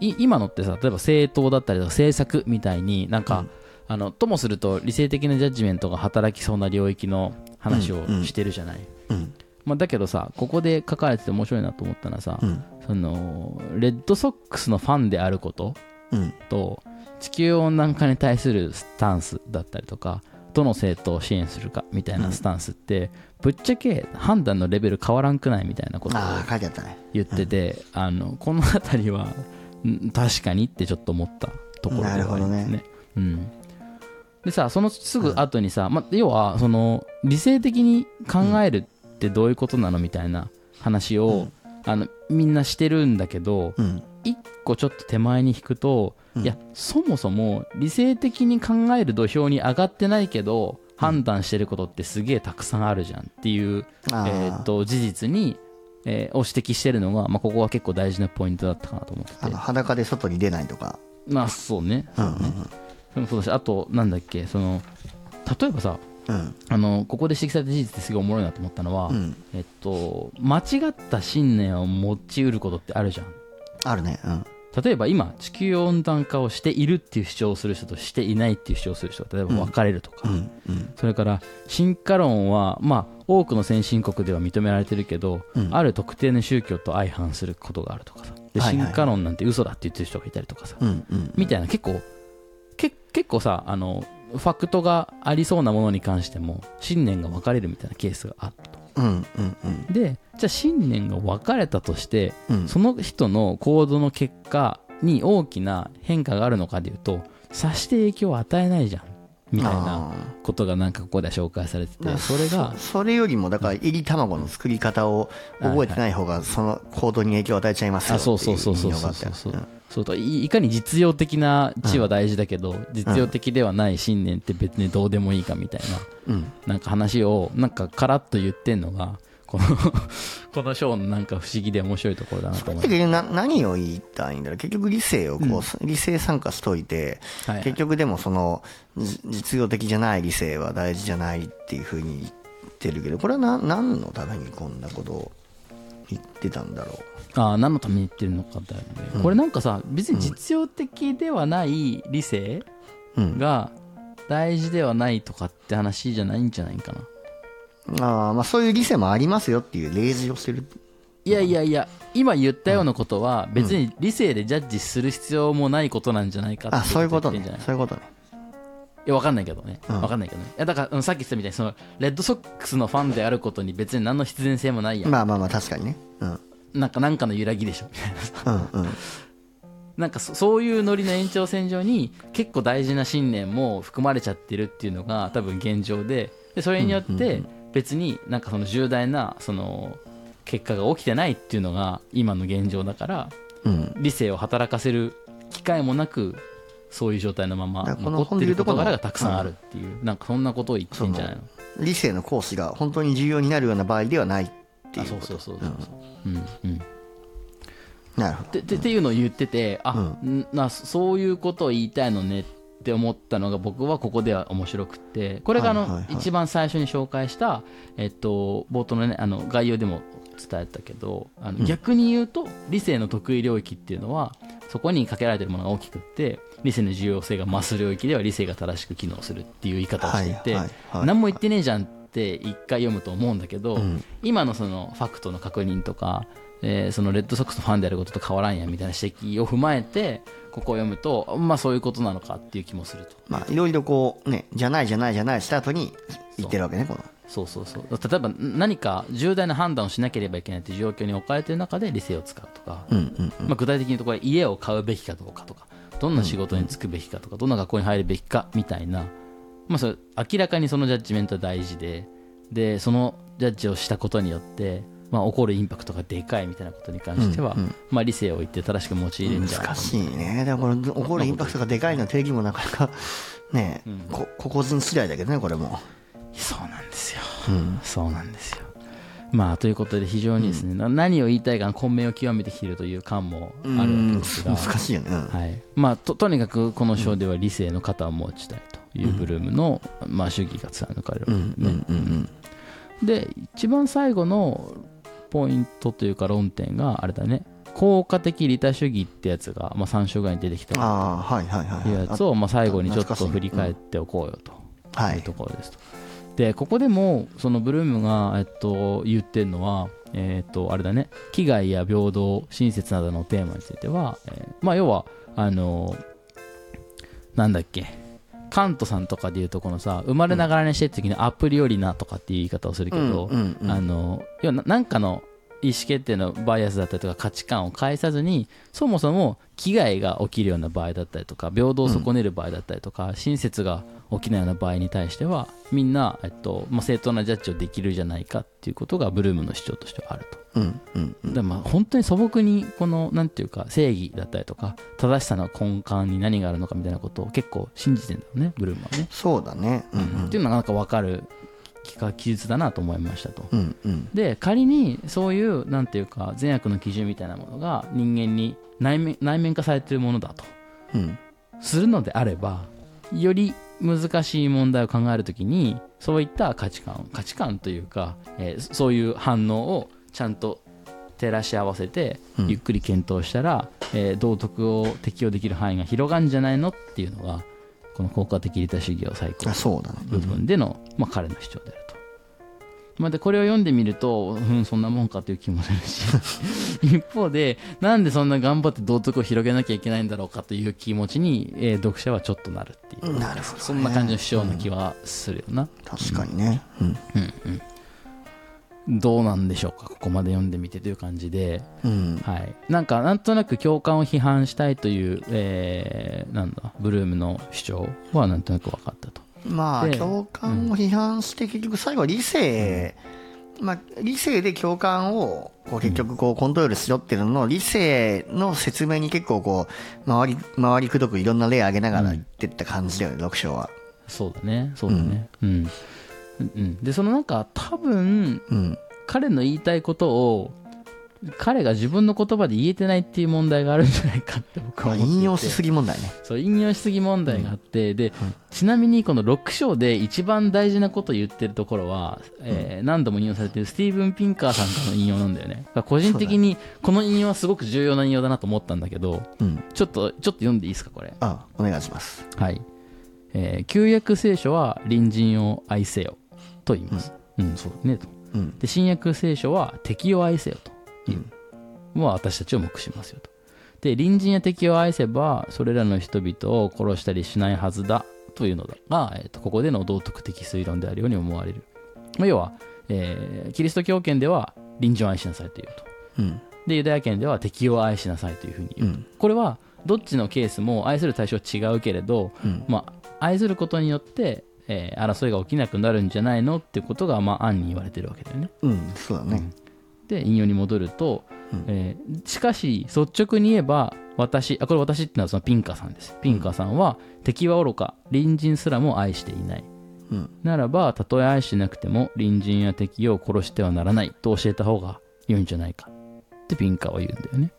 い今のってさ例えば政党だったりとか政策みたいになんか、
うん。
あのともすると理性的なジャッジメントが働きそうな領域の話を
うんうん。
してるじゃない、
うん
まあ、だけどさここで書かれてて面白いなと思ったのはさ、
うん。
そのレッドソックスのファンであること
うん。
と地球温暖化に対するスタンスだったりとかどの政党を支援するかみたいなスタンスって、ぶっちゃけ判断のレベル変わらんくないみたいなことを言ってて、あのこの辺りはん確かにってちょっと思ったところではありますね。
ね。
うん、でさそのすぐ後にさ、ま、要はその理性的に考えるってどういうことなのみたいな話を、
うん。
あのみんなしてるんだけど
うん。
一個ちょっと手前に引くと、
うん。
いやそもそも理性的に考える土俵に上がってないけど判断してることってすげえたくさんあるじゃんっていうえー、と事実に、えーを指摘してるのが、まあ、ここは結構大事なポイントだったかなと思ってて。
あの裸で外に出ないとか。
まあそうね。
うんうん
それもそうだしあとなんだっけその例えばさ
うん。
あのここで指摘された事実ってすごいおもろいなと思ったのは、
うん。
えっと、間違った信念を持ちうることってあるじゃん。
あるね。うん。
例えば今地球温暖化をしているっていう主張をする人としていないっていう主張をする人が例えば分かれるとか、
うん。うん。
それから進化論は、まあ、多くの先進国では認められてるけど、
うん。
ある特定の宗教と相反することがあるとかさ。で進化論なんて嘘だって言ってる人がいたりとかさ、みたいな結構け結構さあのファクトがありそうなものに関しても信念が分かれるみたいなケースがあったと。
うんうんうん。
でじゃあ信念が分かれたとして
うん。
その人の行動の結果に大きな変化があるのかでいうと察して影響を与えないじゃんみたいな
あ
ことがなんかここでは紹介されてて
ー
それが
そそれよりもだから入り卵の作り方を覚えてない方がその行動に影響を与えちゃいますよ
あそう
ってい
そうそうそうそう。
引用があって
そうといいかに実用的な知は大事だけど、実用的ではない信念って別にどうでもいいかみたいな
うん。
なんか話をなんかカラッと言ってんのがこの [LAUGHS] このショーのなんか不思議で面白いところだなと思い
結局な何を言いたいんだろう？結局理性をこう、理性参加しといて、
はいはい。
結局でもそのじ実用的じゃない理性は大事じゃないっていうふうに言ってるけどこれはな何のためにこんなことを言ってたんだろ
ああ何のために言ってるのかだよね、これなんかさ別に実用的ではない理性
う、うん、
が大事ではないとかって話じゃないんじゃないかな。
あーまあそういう理性もありますよっていう例示をしてる。
いやいやいや今言ったようなことは別に理性でジャッジする必要もないことなんじゃないかって
あそういうことね。そういうことね
いや、わかんないけどね。
うん
わかんないけどね。いや、だから、うんさっき言ったみたいに、その、レッドソックスのファンであることに別に何の必然性もないやん。
まあまあまあ確かにねうん
なんか、なんかの揺らぎでしょ、みたいなさ。
うんうん
なんかそ、そういうノリの延長線上に、結構大事な信念も含まれちゃってるっていうのが、多分現状で、で、それによって、別になんかその重大な、その、結果が起きてないっていうのが、今の現状だから、
うん
理性を働かせる機会もなく、そういう状態のまま残ってる事柄がたくさんあるっていう、なんかそんなことを言ってんじゃないの？
理性の行使が本当に重要になるような場合ではないってい
う
うこと。
そうそうそうそう、うん。うん
なるほど。
っていうのを言っててあ、ん。なそういうことを言いたいのねって思ったのが僕はここでは面白くって。これがあの、一番最初に紹介した、えっと、冒頭の,、ね、あの概要でも伝えたけどあの、逆に言うと理性の得意領域っていうのはそこにかけられてるものが大きくって理性の重要性が増す領域では理性が正しく機能するっていう言い方をしていて、何も言ってねえじゃんって一回読むと思うんだけど、
ん。
今のそのファクトの確認とか、えーそのレッドソックスのファンであることと変わらんやみたいな指摘を踏まえてここを読むとまあそういうことなのかっていう気もすると。
まあいろいろこうねじゃないじゃないじゃないした後に言ってるわけねこの。
そうそうそう。例えば何か重大な判断をしなければいけないという状況に置かれている中で理性を使うとか、まあ、具体的に言うとこれ家を買うべきかどうかとかどんな仕事に就くべきかとかどんな学校に入るべきかみたいな、まあ、それ明らかにそのジャッジメントは大事ででそのジャッジをしたことによって、まあ、起こるインパクトがでかいみたいなことに関しては、まあ、理性を言って正しく用いれるんじゃないか
難しいね。だから起こるインパクトがでかいの定義もなかなかねこ個々人次第だけどねこれも。
そうなんですよ、そうなんですよまあということで非常にですね、な何を言いたいか混迷を極めてきているという感もあるわけですが、
難しいよね。うん
はい。まあ、ととにかくこの章では理性の肩を持ちたいというブルームの、まあ、主義が貫かれるわけですね、
うんうん
で一番最後のポイントというか論点があれだね。効果的利他主義ってやつが、まあ、3章ぐらいに出てきた
ああはいはいはい
い。うやつを、まあ、最後にちょっと振り返っ
って
ておこうよと
はいいう
ところですと。でここでもそのブルームが、えっと、言ってるのは、えっと、あれだね。危害や平等親切などのテーマについては、えーまあ、要はあのなんだっけ。カントさんとかで言うとこのさ生まれながらにしてる時にアプリよりなとかっていう言い方をするけど、あの要はななんかの意思決定のバイアスだったりとか価値観を介さずにそもそも危害が起きるような場合だったりとか平等を損ねる場合だったりとか、親切が起きないような場合に対してはみんな、えっとまあ、正当なジャッジをできるじゃないかっていうことがブルームの主張としてはあると。
うんうんうん
でまあ本当に素朴にこのなんていうか正義だったりとか正しさの根幹に何があるのかみたいなことを結構信じてんだよねブルームはね。
そうだねうんうん
っていうのがなんか分かる記述だなと思いましたと。
うんうん。
で仮にそういうなんていうか善悪の基準みたいなものが人間に内面内面化されているものだと。
うん。
するのであればより難しい問題を考えるときにそういった価値観価値観というか、えーそういう反応をちゃんと照らし合わせて
うん。
ゆっくり検討したら、えー道徳を適用できる範囲が広がるんじゃないのっていうのがこの効果的利他主義を最高部分での、まあ、彼の主張であると。まあ、でこれを読んでみると、うん、そんなもんかという気もするし。[LAUGHS] 一方でなんでそんな頑張って道徳を広げなきゃいけないんだろうかという気持ちに、えー読者はちょっとなるっていう、
なるほどね。
そんな感じの主張な気はするよな、
確かにね。うん
どうなんでしょうか？ここまで読んでみてという感じで、
うん。
はい、なんかなんとなく共感を批判したいという、えーなんだブルームの主張はなんとなく分かったと。で
まあ共感を批判して結局最後は理性、まあ、理性で共感をこう結局こうコントロールしろっていうのの理性の説明に結構こう回り回りくどくいろんな例挙げながら言ってった感じだよね、読書は。
そうだねそうだね。うん、うんうん。でそのなんか多分
うん。
彼の言いたいことを彼が自分の言葉で言えてないっていう問題があるんじゃないかって僕
まあ、
は思って
引用しすぎ問題ね。
そう引用しすぎ問題があって、でちなみにこの6章で一番大事なことを言ってるところは、えー何度も引用されてるスティーブン・ピンカーさんからの引用なんだよね。個人的にこの引用はすごく重要な引用だなと思ったんだけど
うん。
ちょっとちょっと読んでいいですかこれ？
あ、お願いします。
はい、えー旧約聖書は隣人を愛せよと言います。うん、そうねと。
うん。
で、新約聖書は敵を愛せよという。まあ、私たちを目視しますよと。で、隣人や敵を愛せば、それらの人々を殺したりしないはずだというのだが、えーとここでの道徳的推論であるように思われる。まあ、要は、えーキリスト教圏では隣人を愛しなさいというと。
うん。
で、ユダヤ圏では敵を愛しなさいというふうに言う。
うん。
これは、どっちのケースも愛する対象は違うけれど、
うん。
まあ、愛することによって、えー争いが起きなくなるんじゃないのってことが、まあ、暗に言われてるわけだよね。
うん。そうだね。
で、引用に戻ると、
うん
えーしかし、率直に言えば、私、あ、これ私ってのはそのピンカさんです。ピンカさんは、敵は愚か、隣人すらも愛していない。
うん。
ならば、たとえ愛してなくても、隣人や敵を殺してはならないと教えた方が良いんじゃないか。ってピンカは言うんだよね。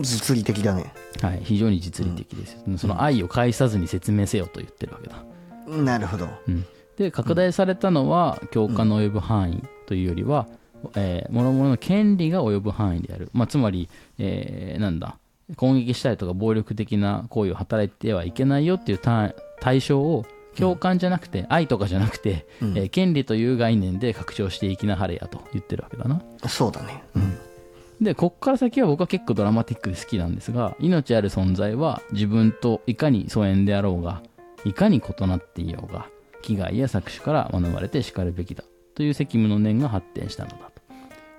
実利的だね。
はい、非常に実利的です。その愛を介さずに説明せよと言ってるわけだ。
なるほど。
うん、で拡大されたのは共感の及ぶ範囲というよりは、えー、諸々の権利が及ぶ範囲である、まあ、つまり、えーなんだ攻撃したりとか暴力的な行為を働いてはいけないよっていう対対象を共感じゃなくて、愛とかじゃなくて、
うん
えー権利という概念で拡張していきなはれやと言ってるわけだな。
そうだね。うん。
でこっから先は僕は結構ドラマティックで好きなんですが命ある存在は自分といかに疎遠であろうがいかに異なっていようが危害や搾取から学ばれてしかるべきだという責務の念が発展したのだと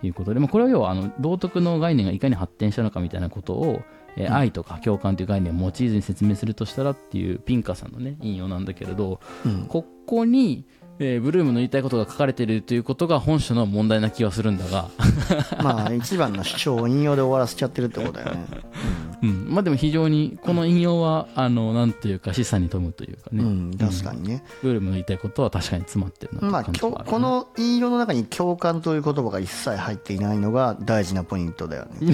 いうことで、まあ、これは要はあの道徳の概念がいかに発展したのかみたいなことを、えー愛とか共感という概念を用いずに説明するとしたらっていうピンカさんのね引用なんだけれど
うん。
ここに、えーブルームの言いたいことが書かれているということが本書の問題な気はするんだが。[LAUGHS]
まあ、一番の主張を引用で終わらせちゃってるってことだよね。
うん、まあでも非常にこの引用は、あのなんというか示唆に富むというかね、
うん、確かにね。
ブルームの言いたいことは確かに詰まってるな
まあ、
ね
この引用の中に共感という言葉が一切入っていないのが大事なポイントだよね。[LAUGHS]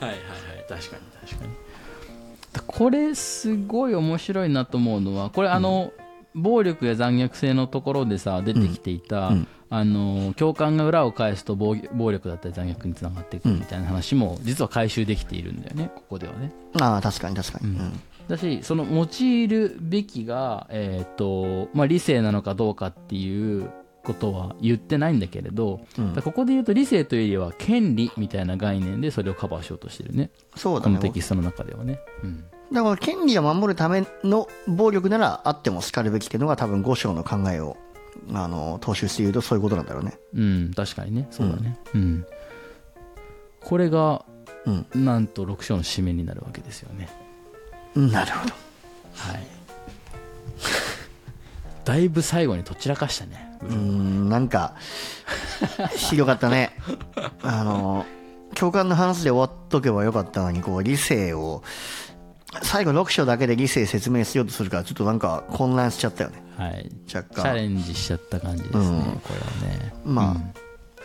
はいはいはい確かに確かに。[LAUGHS] これすごい面白いなと思うのはこれあの、暴力や残虐性のところでさ出てきていた、
うん。
あの教官が裏を返すと暴暴力だったり残虐につながっていくみたいな話も実は回収できているんだよねここではね。
ああ確かに確かに、
うん。
うん。
だしその用いるべきが、えーとまあ、理性なのかどうかっていうことは言ってないんだけれど、
うん。
ここで言うと理性というよりは権利みたいな概念でそれをカバーしようとしてるね。
そうだね。
このテキストの中ではね、うん、
だから権利を守るための暴力ならあってもしかるべきっていうのが多分五章の考えをあの踏襲して言うとそういうことなんだろうね。
うん、確かにね。そうだね。うん、これが
うん。
なんと6章の締めになるわけですよね。
なるほど。
はい。[LAUGHS] だいぶ最後にどちらかしたね。
うーんなんかひどかったね。あの教官の話で終わっとけばよかったのにこう理性を最後6章だけで理性説明しようとするからちょっとなんか混乱しちゃったよね。
はい。
若
チャレ
干
ンジしちゃった感じですね、
うん。
これはね。
ま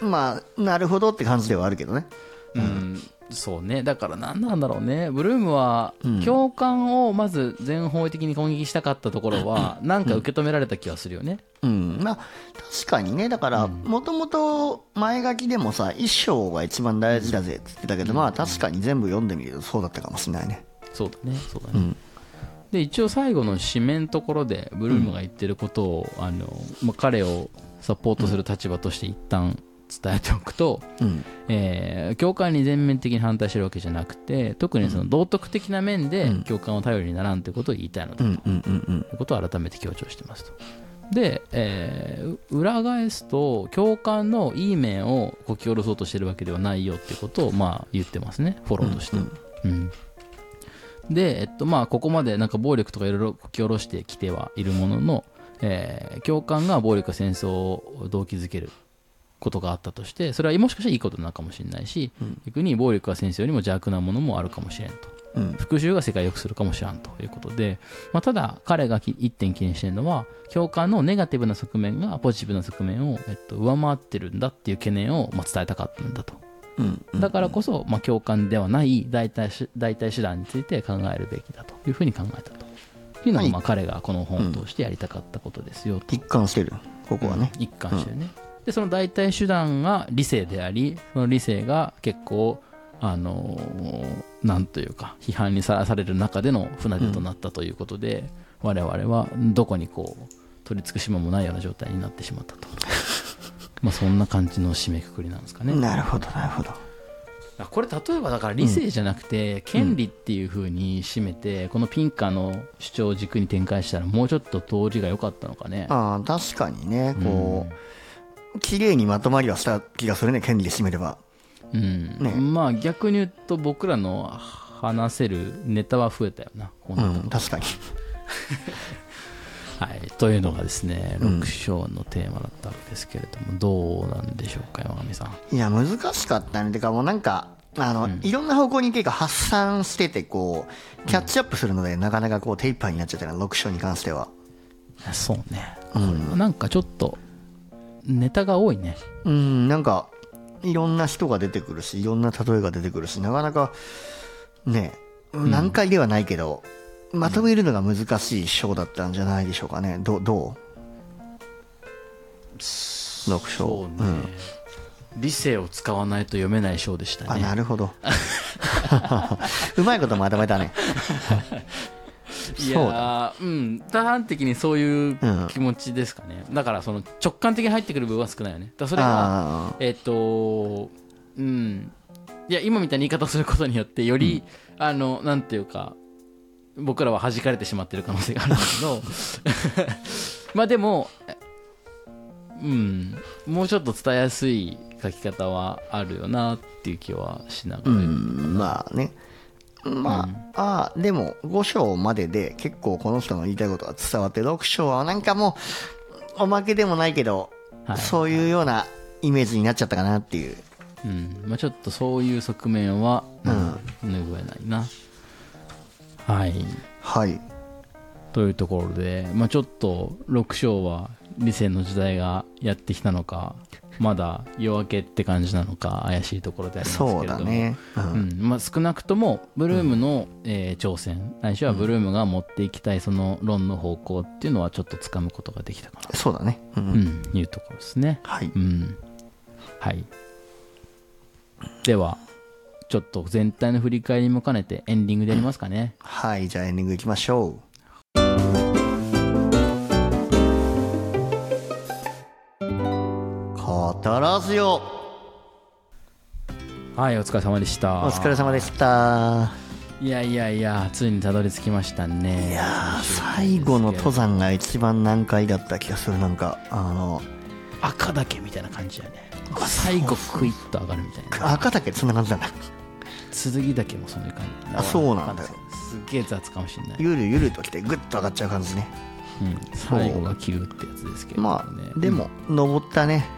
あ、まあなるほどって感じではあるけどね。
うん、そうね。だから何なんだろうね。ブルームは共感をまず全方位的に攻撃したかったところはなんか受け止められた気はするよね。
うん、まあ確かにね。だからもともと前書きでもさ一章が一番大事だぜって言ってたけど、まあ確かに全部読んでみるとそうだったかもしれないね
そうだね。そうだね、
うん。
で一応最後の締めのところでブルームが言ってることを、あのまあ、彼をサポートする立場として一旦伝えておくと、
うん。
えー教官に全面的に反対してるわけじゃなくて特にその道徳的な面で
うん。
教官を頼りにならんということを言いたいのだと
うんうんうんうん。
いうことを改めて強調してますと。で、えーう裏返すと教官のいい面をこき下ろそうとしてるわけではないよっていうことをまあ言ってますね。フォローとして。
うん。
うんで、えっとまあ、ここまでなんか暴力とかいろいろこき下ろしてきてはいるものの、えー教官が暴力や戦争を動機づけることがあったとしてそれはもしかしたらいいことなのかもしれないし、逆に暴力や戦争よりも邪悪なものもあるかもしれんと。
うん。
復讐が世界を良くするかもしれんということで、まあ、ただ彼がき一点気にしてるのは教官のネガティブな側面がポジティブな側面を、えっと、上回ってるんだっていう懸念を、まあ、伝えたかったんだと。
うんうん
だからこそ、まあ、共感ではない代替し代替手段について考えるべきだというふうに考えたと。いうのが、彼がこの本を通してやりたかったことですよと、
一貫してる。ここはね。
一貫してね、でその代替手段が理性でありその理性が結構あのーなんというか批判にさらされる中での船出となったということで、我々はどこにこう取り付く島もないような状態になってしまったと [LAUGHS] まあそんな感じの締めくくりなんですかね、
なるほどなるほど。
あこれ例えばだから理性じゃなくて権利っていう風に締めて、このピンカの主張軸に展開したらもうちょっと通りが良かったのかね。
ああ確かにねこう綺麗にまとまりはした気がするね権利で締めれば。
うん、
ね。
まあ逆に言うと僕らの話せるネタは増えたよなこ
う
の、
ん確かに
はい、というのがですね6章のテーマだったわけですけれども、どうなんでしょうか山上さん。
いや難しかったね。てかもうなんかあの、いろんな方向に結構発散しててこうキャッチアップするので、なかなかこう手一杯になっちゃったな6章に関しては。
そうね、
うん。
なんかちょっとネタが多いね。
うんなんかいろんな人が出てくるしいろんな例えが出てくるしなかなかね難解ではないけど、まとめるのが難しい章だったんじゃないでしょうかね。どうどう？6章。
そうね、理性を使わないと読めない章でした
あ
ね
なるほど。うまいことまとめたね。
い
そうだ。
やーうん。多半的にそういう
うん
気持ちですかね、だからその直感的に入ってくる部分は少ないよね。だからそれが
あ
えっ、とうん。いや今みたいな言い方をすることによってより、あのなんていうか僕らは弾かれてしまってる可能性があるんだけど。[LAUGHS] まあでもうん。もうちょっと伝えやすい書き方はあるよなっていう気はしなが
ーう
ら、
んまあね。まあ、あーでも5章までで結構この人の言いたいことが伝わって6章はなんかもうおまけでもないけど、
はい。
そういうようなイメージになっちゃったかなっていう。
うん。まあ、ちょっとそういう側面は、うん、拭えないなはい。
はい。
というところで、まあ、ちょっと6章は理性の時代がやってきたのかまだ夜明けって感じなのか怪しいところでありますけれど。も
そうだね、う
うん。んまあ、少なくともブルームの、えー挑戦。ないしはブルームが持っていきたいその論の方向っていうのはちょっとつかむことができたかな。
そうだね、うん。
うん、いうところですね。
はい。
うん。はい。では、ちょっと全体の振り返りも兼ねてエンディングでやりますかね。
はいじゃあエンディングいきましょう語らずよ
はい、お疲れ様でした。
お疲れ様でした
いやいやいや、ついにたどり着きましたね。
いやー最後の登山が一番難解だった気がするなんかあの
赤岳みたいな感じやね。最後クイッと上がるみたいな。
赤岳そんな感じなんだ
剣岳もそういう感じ。
あそうなんだよ
すっげえ雑かもしれない。
ゆるゆるときてグッと上がっちゃう感じね
うん、最後が切るってやつですけれども
ま
ね。
あでも登ったね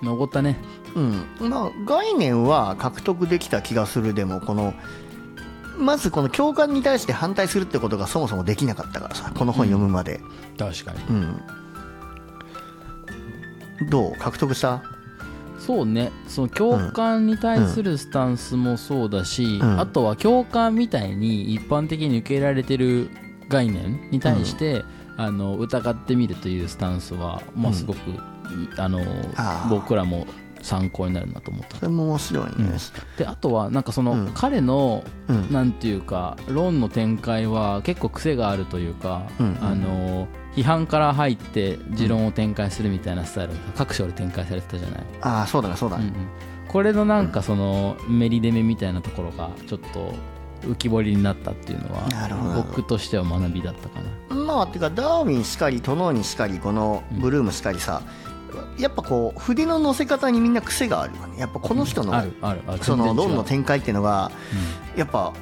うん、登ったね。
うんまあ概念は獲得できた気がするでもこのまずこの共感に対して反対するってことがそもそもできなかったからさこの本読むまで
確かに。
うん、どう？獲得した？
そうね。その共感に対するスタンスもそうだし、
うん。
あとは共感みたいに一般的に受け入れられてる概念に対して、あの疑ってみるというスタンスは、まあ、
うん
すごく、あの僕らも参考になるなと思った。
それも面白いね。
であとはなんかその、
うん。
彼の
うん。
なんていうか論の展開は結構癖があるというか、
うんうん。
あの批判から入って持論を展開するみたいなスタイルが各所で展開されてたじゃない、
ああそうだねそうだね、
うんうん。これのなんかそのメリデメみたいなところがちょっと浮き彫りになったっていうのは僕としては学びだったかな。
まあてかダーウィンしかりトノーにしかりこのブルームしかりさ、やっぱこう筆の乗せ方にみんな癖があるよね。やっぱこの人の、その論の展開っていうのがやっぱ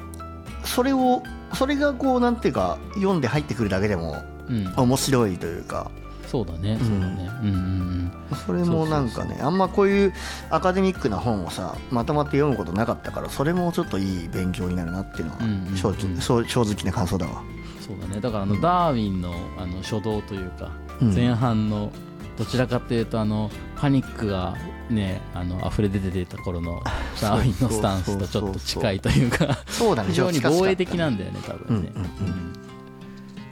それをそれがこうなんていうか読んで入ってくるだけでも
うん、うん
面白いというか。
そうだね。そうだね。うんうん
それもなんかねあんまこういうアカデミックな本をさまとまって読むことなかったからそれもちょっといい勉強になるなっていうのは
うんうん
正直,、な感想だわ。
うんそうだね。だからあのダーウィンのあの初動というか
うん。
前半のどちらかというとあのパニックがねあの溢れ出て出た頃の [LAUGHS] ダーウィンのスタンスとちょっと近いというか。非常に防衛的なんだよね多分ね、
うんうんうん。
だ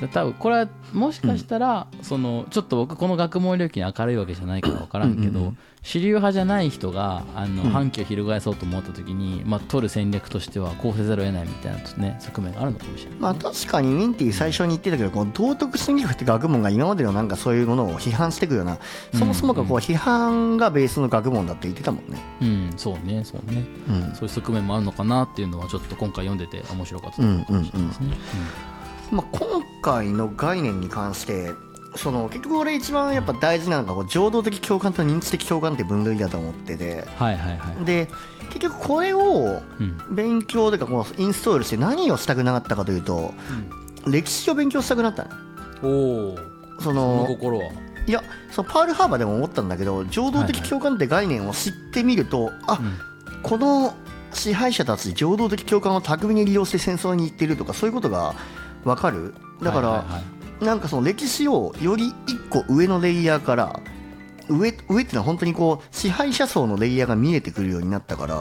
多分これはもしかしたら、そのちょっと僕この学問領域に明るいわけじゃないから分からんけど、
うんうんうん。
主流派じゃない人があの、
うん。
反旗を翻そうと思った時に、まあ、取る戦略としてはこうせざるを得ないみたいな、ね、側面があるのかもしれない、
まあ確かにウィンティ最初に言ってたけどこの道徳心理学って学問が今までのなんかそういうものを批判していくようなそもそもがこう批判がベースの学問だって言ってたもんね。
うん。そうね。そうね。
うん。
そういう側面もあるのかなっていうのはちょっと今回読んでて面白かった
うん
かもしれないですね、
まあ、今回の概念に関してその結局俺一番やっぱ大事なのがこう情動的共感と認知的共感って分類だと思ってて。
はいはいはい、
で結局これを
うん。
勉強というかこのインストールして何をしたくなかったかというと歴史を勉強したくなったの。
おお
そ
その
の
心は。い
やそのパールハーバーでも思ったんだけど情動的共感って概念を知ってみると、あ
うん。
この支配者たち情動的共感を巧みに利用して戦争に行ってるとかそういうことが分かる？だから、
はいはいはい。
なんかその歴史をより一個上のレイヤーから上上っていうのは本当にこう支配者層のレイヤーが見えてくるようになったから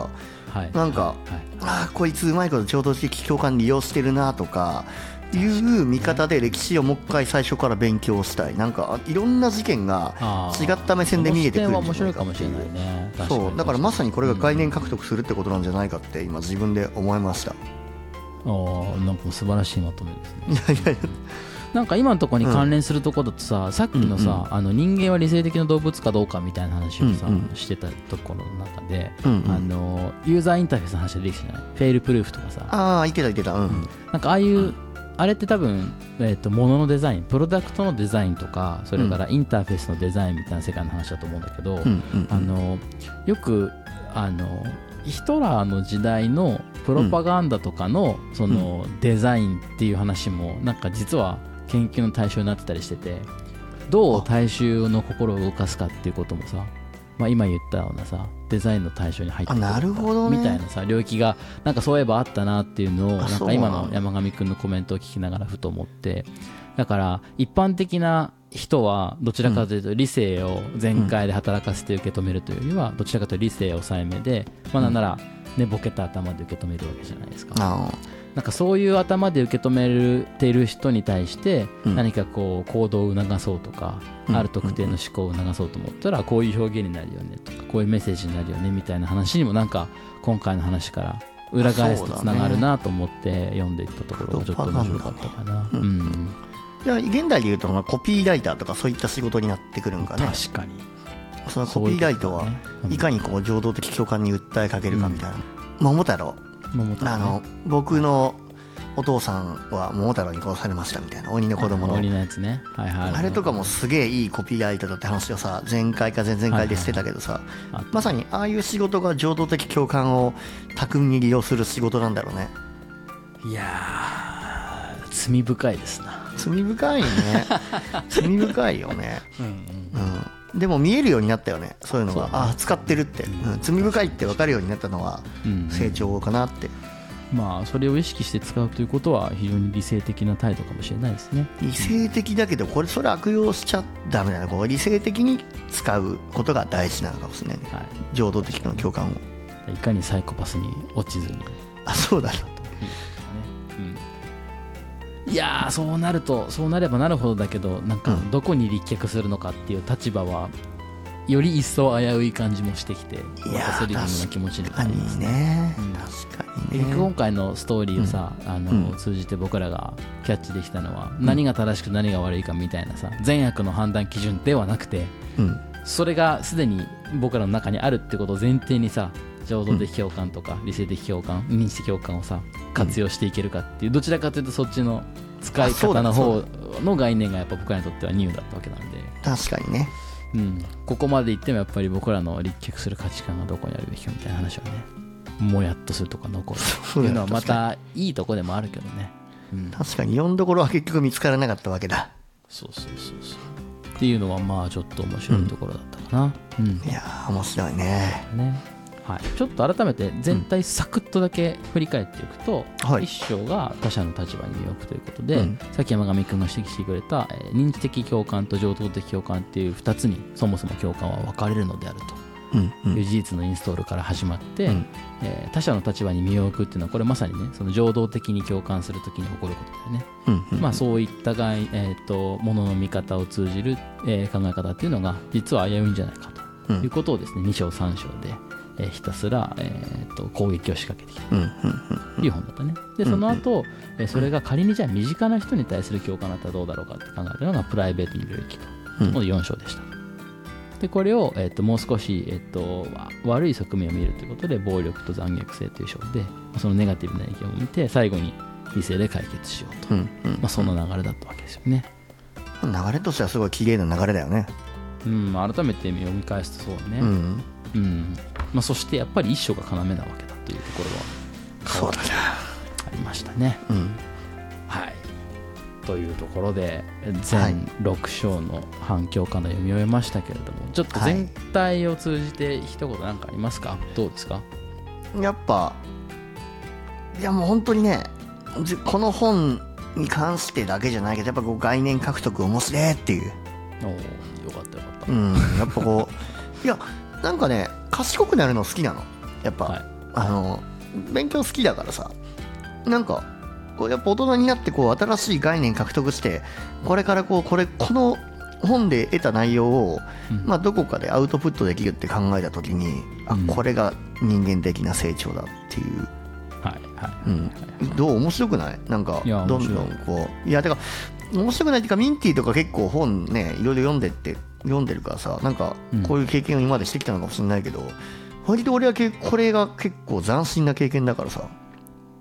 はい。
なんか
はい。
ああこいつうまいこと情動的共感利用してるなとかいう見方で歴史をもう一回最初から勉強したい。なんかあいろんな事件が違った目線で見えてくるんじゃないかってい
かもしれないう
そう。だからまさにこれが概
念
念獲得するってことなんじゃないかって今自分で思いました。
ああなんか素晴らしいまとめですね。
いやいや
なんか今のところに関連するところだとさ、さっきのさ、あの人間は理性的な動物かどうかみたいな話をさ、
うんうん。
してたところの中で、
うんうん。
あのユーザーインターフェースの話が出てきたじゃない？フェイルプルーフとかさ。
ああ言ってた言ってた。うん。
なんかああいう、あれって多分、えー、と物のデザインプロダクトのデザインとかそれからインターフェースのデザインみたいな世界の話だと思うんだけど、
うんうん。
あのよくあのヒトラーの時代のプロパガンダとかの,、そのデザインっていう話もなんか実は研究の対象になってたりしててどう大衆の心を動かすかっていうこともさ、まあ、今言ったようなさデザインの対象に入ってくる
あなるほどね。
みたいなさ領域がなんかそういえばあったなっていうのをなんか今の山上くんのコメントを聞きながらふと思ってだから一般的な人はどちらかというと理性を全開で働かせて受け止めるというよりはどちらかというと理性を抑えめで、まあ、なんなら寝ぼけた頭で受け止めるわけじゃないですか。
あ
なんかそういう頭で受け止めている人に対して
うん。
何かこう行動を促そうとか、
うん。
ある特定の思考を促そうと思ったらこういう表現になるよねとかこういうメッセージになるよねみたいな話にもなんか今回の話から裏返すとつながるなと思って読んでいったところがちょっと面白かったかな。うん
現代でいうとまあコピーライターとかそういった仕事になってくるんかね。
確かに。
そのコピーライトは
うん
いかにこう情動的共感に訴えかけるかみたいな、桃太郎。
桃太郎ね。
あの僕のお父さんは桃太郎に殺されましたみたいな。鬼の子供の。
鬼のやつね。はいはい
あれとかもすげえいいコピーライターだって話をさ前回か前々回でしてたけどさ
あ
まさにああいう仕事が情動的共感を巧みに利用する仕事なんだろうね。
いやー罪深いですな
罪深いね。[LAUGHS] 罪深いよね。
うん
うんでも見えるようになったよね。そういうのが。ああ使ってるって、うん。罪深いって分かるようになったのは
うん
成長かなって、
まあそれを意識して使うということは非常に理性的な態度かもしれないですね。
理性的だけどこれそれ悪用しちゃダメだなこう理性的に使うことが大事なのかもしれないね。
は
情動的な共感を。
いいかにサイコパスに落ちずに。
あそうだな
いやーそうなるとそうなればなるほどだけどなんか
うん。
どこに立脚するのかっていう立場はより一層危うい感じもしてきてまたスリリングな気持ちに
確かに
なりますね。
確かに
結局今
ね。
回のストーリーをさ、あの
うん。
通じて僕らがキャッチできたのは、何が正しく何が悪いかみたいなさ善悪の判断基準ではなくて
うん。
それがすでに僕らの中にあるってことを前提にさ情動的共感とか理性的共感認知的共感をさ活用していけるかっていうどちらかというとそっちの使い方の方の概念がやっぱ僕らにとってはニューだったわけなんで、
確かにね。
うん、ここまでいってもやっぱり僕らの立脚する価値観がどこにあるべきかみたいな話はねもやっとするとか残る
そうだよ
っていうのはまたいいとこでもあるけどね、うん、
確かに。読んどころは結局見つからなかったわけだ。
そうそうそうそう。っていうのはまあちょっと面白いところだったかな。うん、
いやー面白いね。
ねはい、ちょっと改めて全体サクッとだけ振り返っていくと、
はい。
一章が他者の立場に身を置くということで、
うん。
さっき山上君が指摘してくれた、えー認知的共感と情動的共感っていう2つにそもそも共感は分かれるのである
うんう
というん事実のインストールから始まって、
うん。
えー他者の立場に身を置くっていうのはこれまさにねその情動的に共感するときに起こることだよね。
うんうん。
まあ、そういったがい、えー、とものの見方を通じる、えー考え方っていうのが実は危ういんじゃないかと。
うん。
いうことをですね2章3章で、えーひたすら、えー、と攻撃を仕掛けてきた。という本だったね。でその後、えーそれが仮にじゃあ身近な人に対する共感だったらどうだろうかって考えたのがプライベートの領域との4章でした。でこれを、えー、ともう少し、えー、とわ悪い側面を見るということで暴力と残虐性という章でそのネガティブな意見を見て最後に理性で解決しようと、
うんうん。
まあ、その流れだったわけですよね。
うん流れとしてはすごい綺麗な流れだよね。
うん、まあ改めて読み返すとそうだね、
うん。
うんまあ、そしてやっぱり一章が要なわけだというところは
そうだな。
ありましたね。
うん。
はい。というところで
はい。
全6章の反響から読み終えましたけれども、ちょっと全体を通じて一言何かありますか？どうですか？
やっぱいやもう本当にねじこの本に関してだけじゃないけどやっぱこう概念獲得面白いっていう。
おおよかったよかった、
うんやっぱこう [LAUGHS] いやなんかね賢くなるの好きなの。やっぱ、
はい。
あの勉強好きだからさ。なんかこうやっぱ大人になってこう新しい概念獲得してこれからこうこれこの本で得た内容を、
うん。
まあ、どこかでアウトプットできるって考えた時にあ
うん。
これが人間的な成長だっていう。
はいはい、
うん、どう面白くない？なんかどんどんこう。いやてか面白くないっていうかミンティとか結構本ねいろいろ読んでって読んでるからさなんか
うん。
こういう経験を今までしてきたのかもしれないけど、割と俺はけこれが結構斬新な経験だからさ、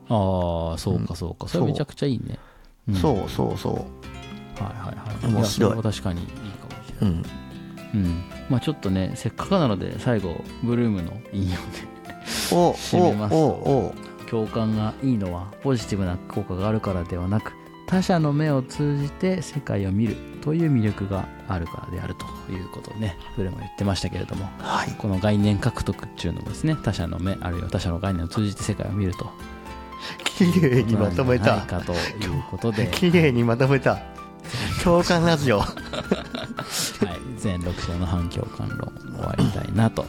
ああそうかそうか、それめちゃくちゃいいね、うん。
そうそうそ
はいはいはい
面白い。
やそれは確かにいいかもしれない、
ううん。
うん。まあちょっとねせっかくなので最後ブルームの引用で
お [LAUGHS]
締めます。と共感がいいのはポジティブな効果があるからではなく他者の目を通じて世界を見るという魅力があるからであるということをねブルーも言ってましたけれども
はい。
この概念獲得っていうのもですね他者の目あるいは他者の概念を通じて世界を見ると。
綺麗にまとめた。
かということで。
綺麗にまとめた。共感ラジオ。[LAUGHS]
全6章の反共感論終わりたいなと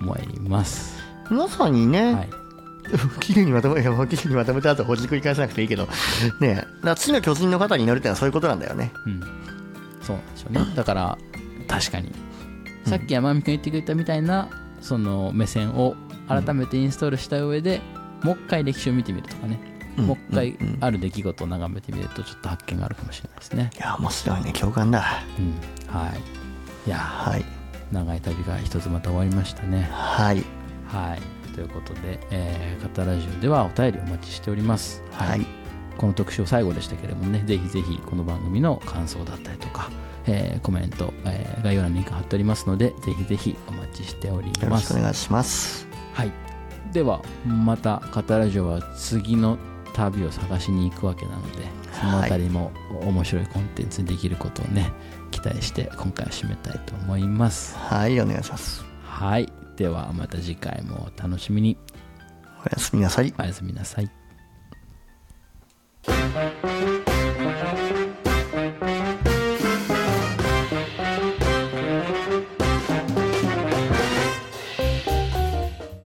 思います。
まさにね、
はい。[LAUGHS]
綺麗にまとめ、いやもう綺麗にまとめた後、ほじくり返さなくていいけど、ねえ、だ次の巨人の方に乗るってのはそういうことなんだよね。
うん。そうなんでしょうね。だから、確かに。さっき山上君言ってくれたみたいな、その目線を改めてインストールした上で、もう一回歴史を見てみるとかね。
うん
もう一回
うんうん
ある出来事を眺めてみると、ちょっと発見があるかもしれないですね。
いや、面白いね、共感だ。
うん。はい。いやー
はい。
長い旅が一つまた終わりましたね。
はい。
はい。ということで、えー、カタラジオではお便りお待ちしております。
はい。
この特集最後でしたけれどもね、ぜひぜひこの番組の感想だったりとか、えーコメント、えー概要欄にリンク貼っておりますので、ぜひぜひお待ちしており
よろしく
ます。
お願いします。
はい。では、またカタラジオは次の旅を探しに行くわけなので、そのあたりも面白いコンテンツにできることをね、期待して今回は締めたいと思います。
はい、お願いします。
はい。ではまた次回もお楽しみに。
おやすみなさい。
おやすみなさい。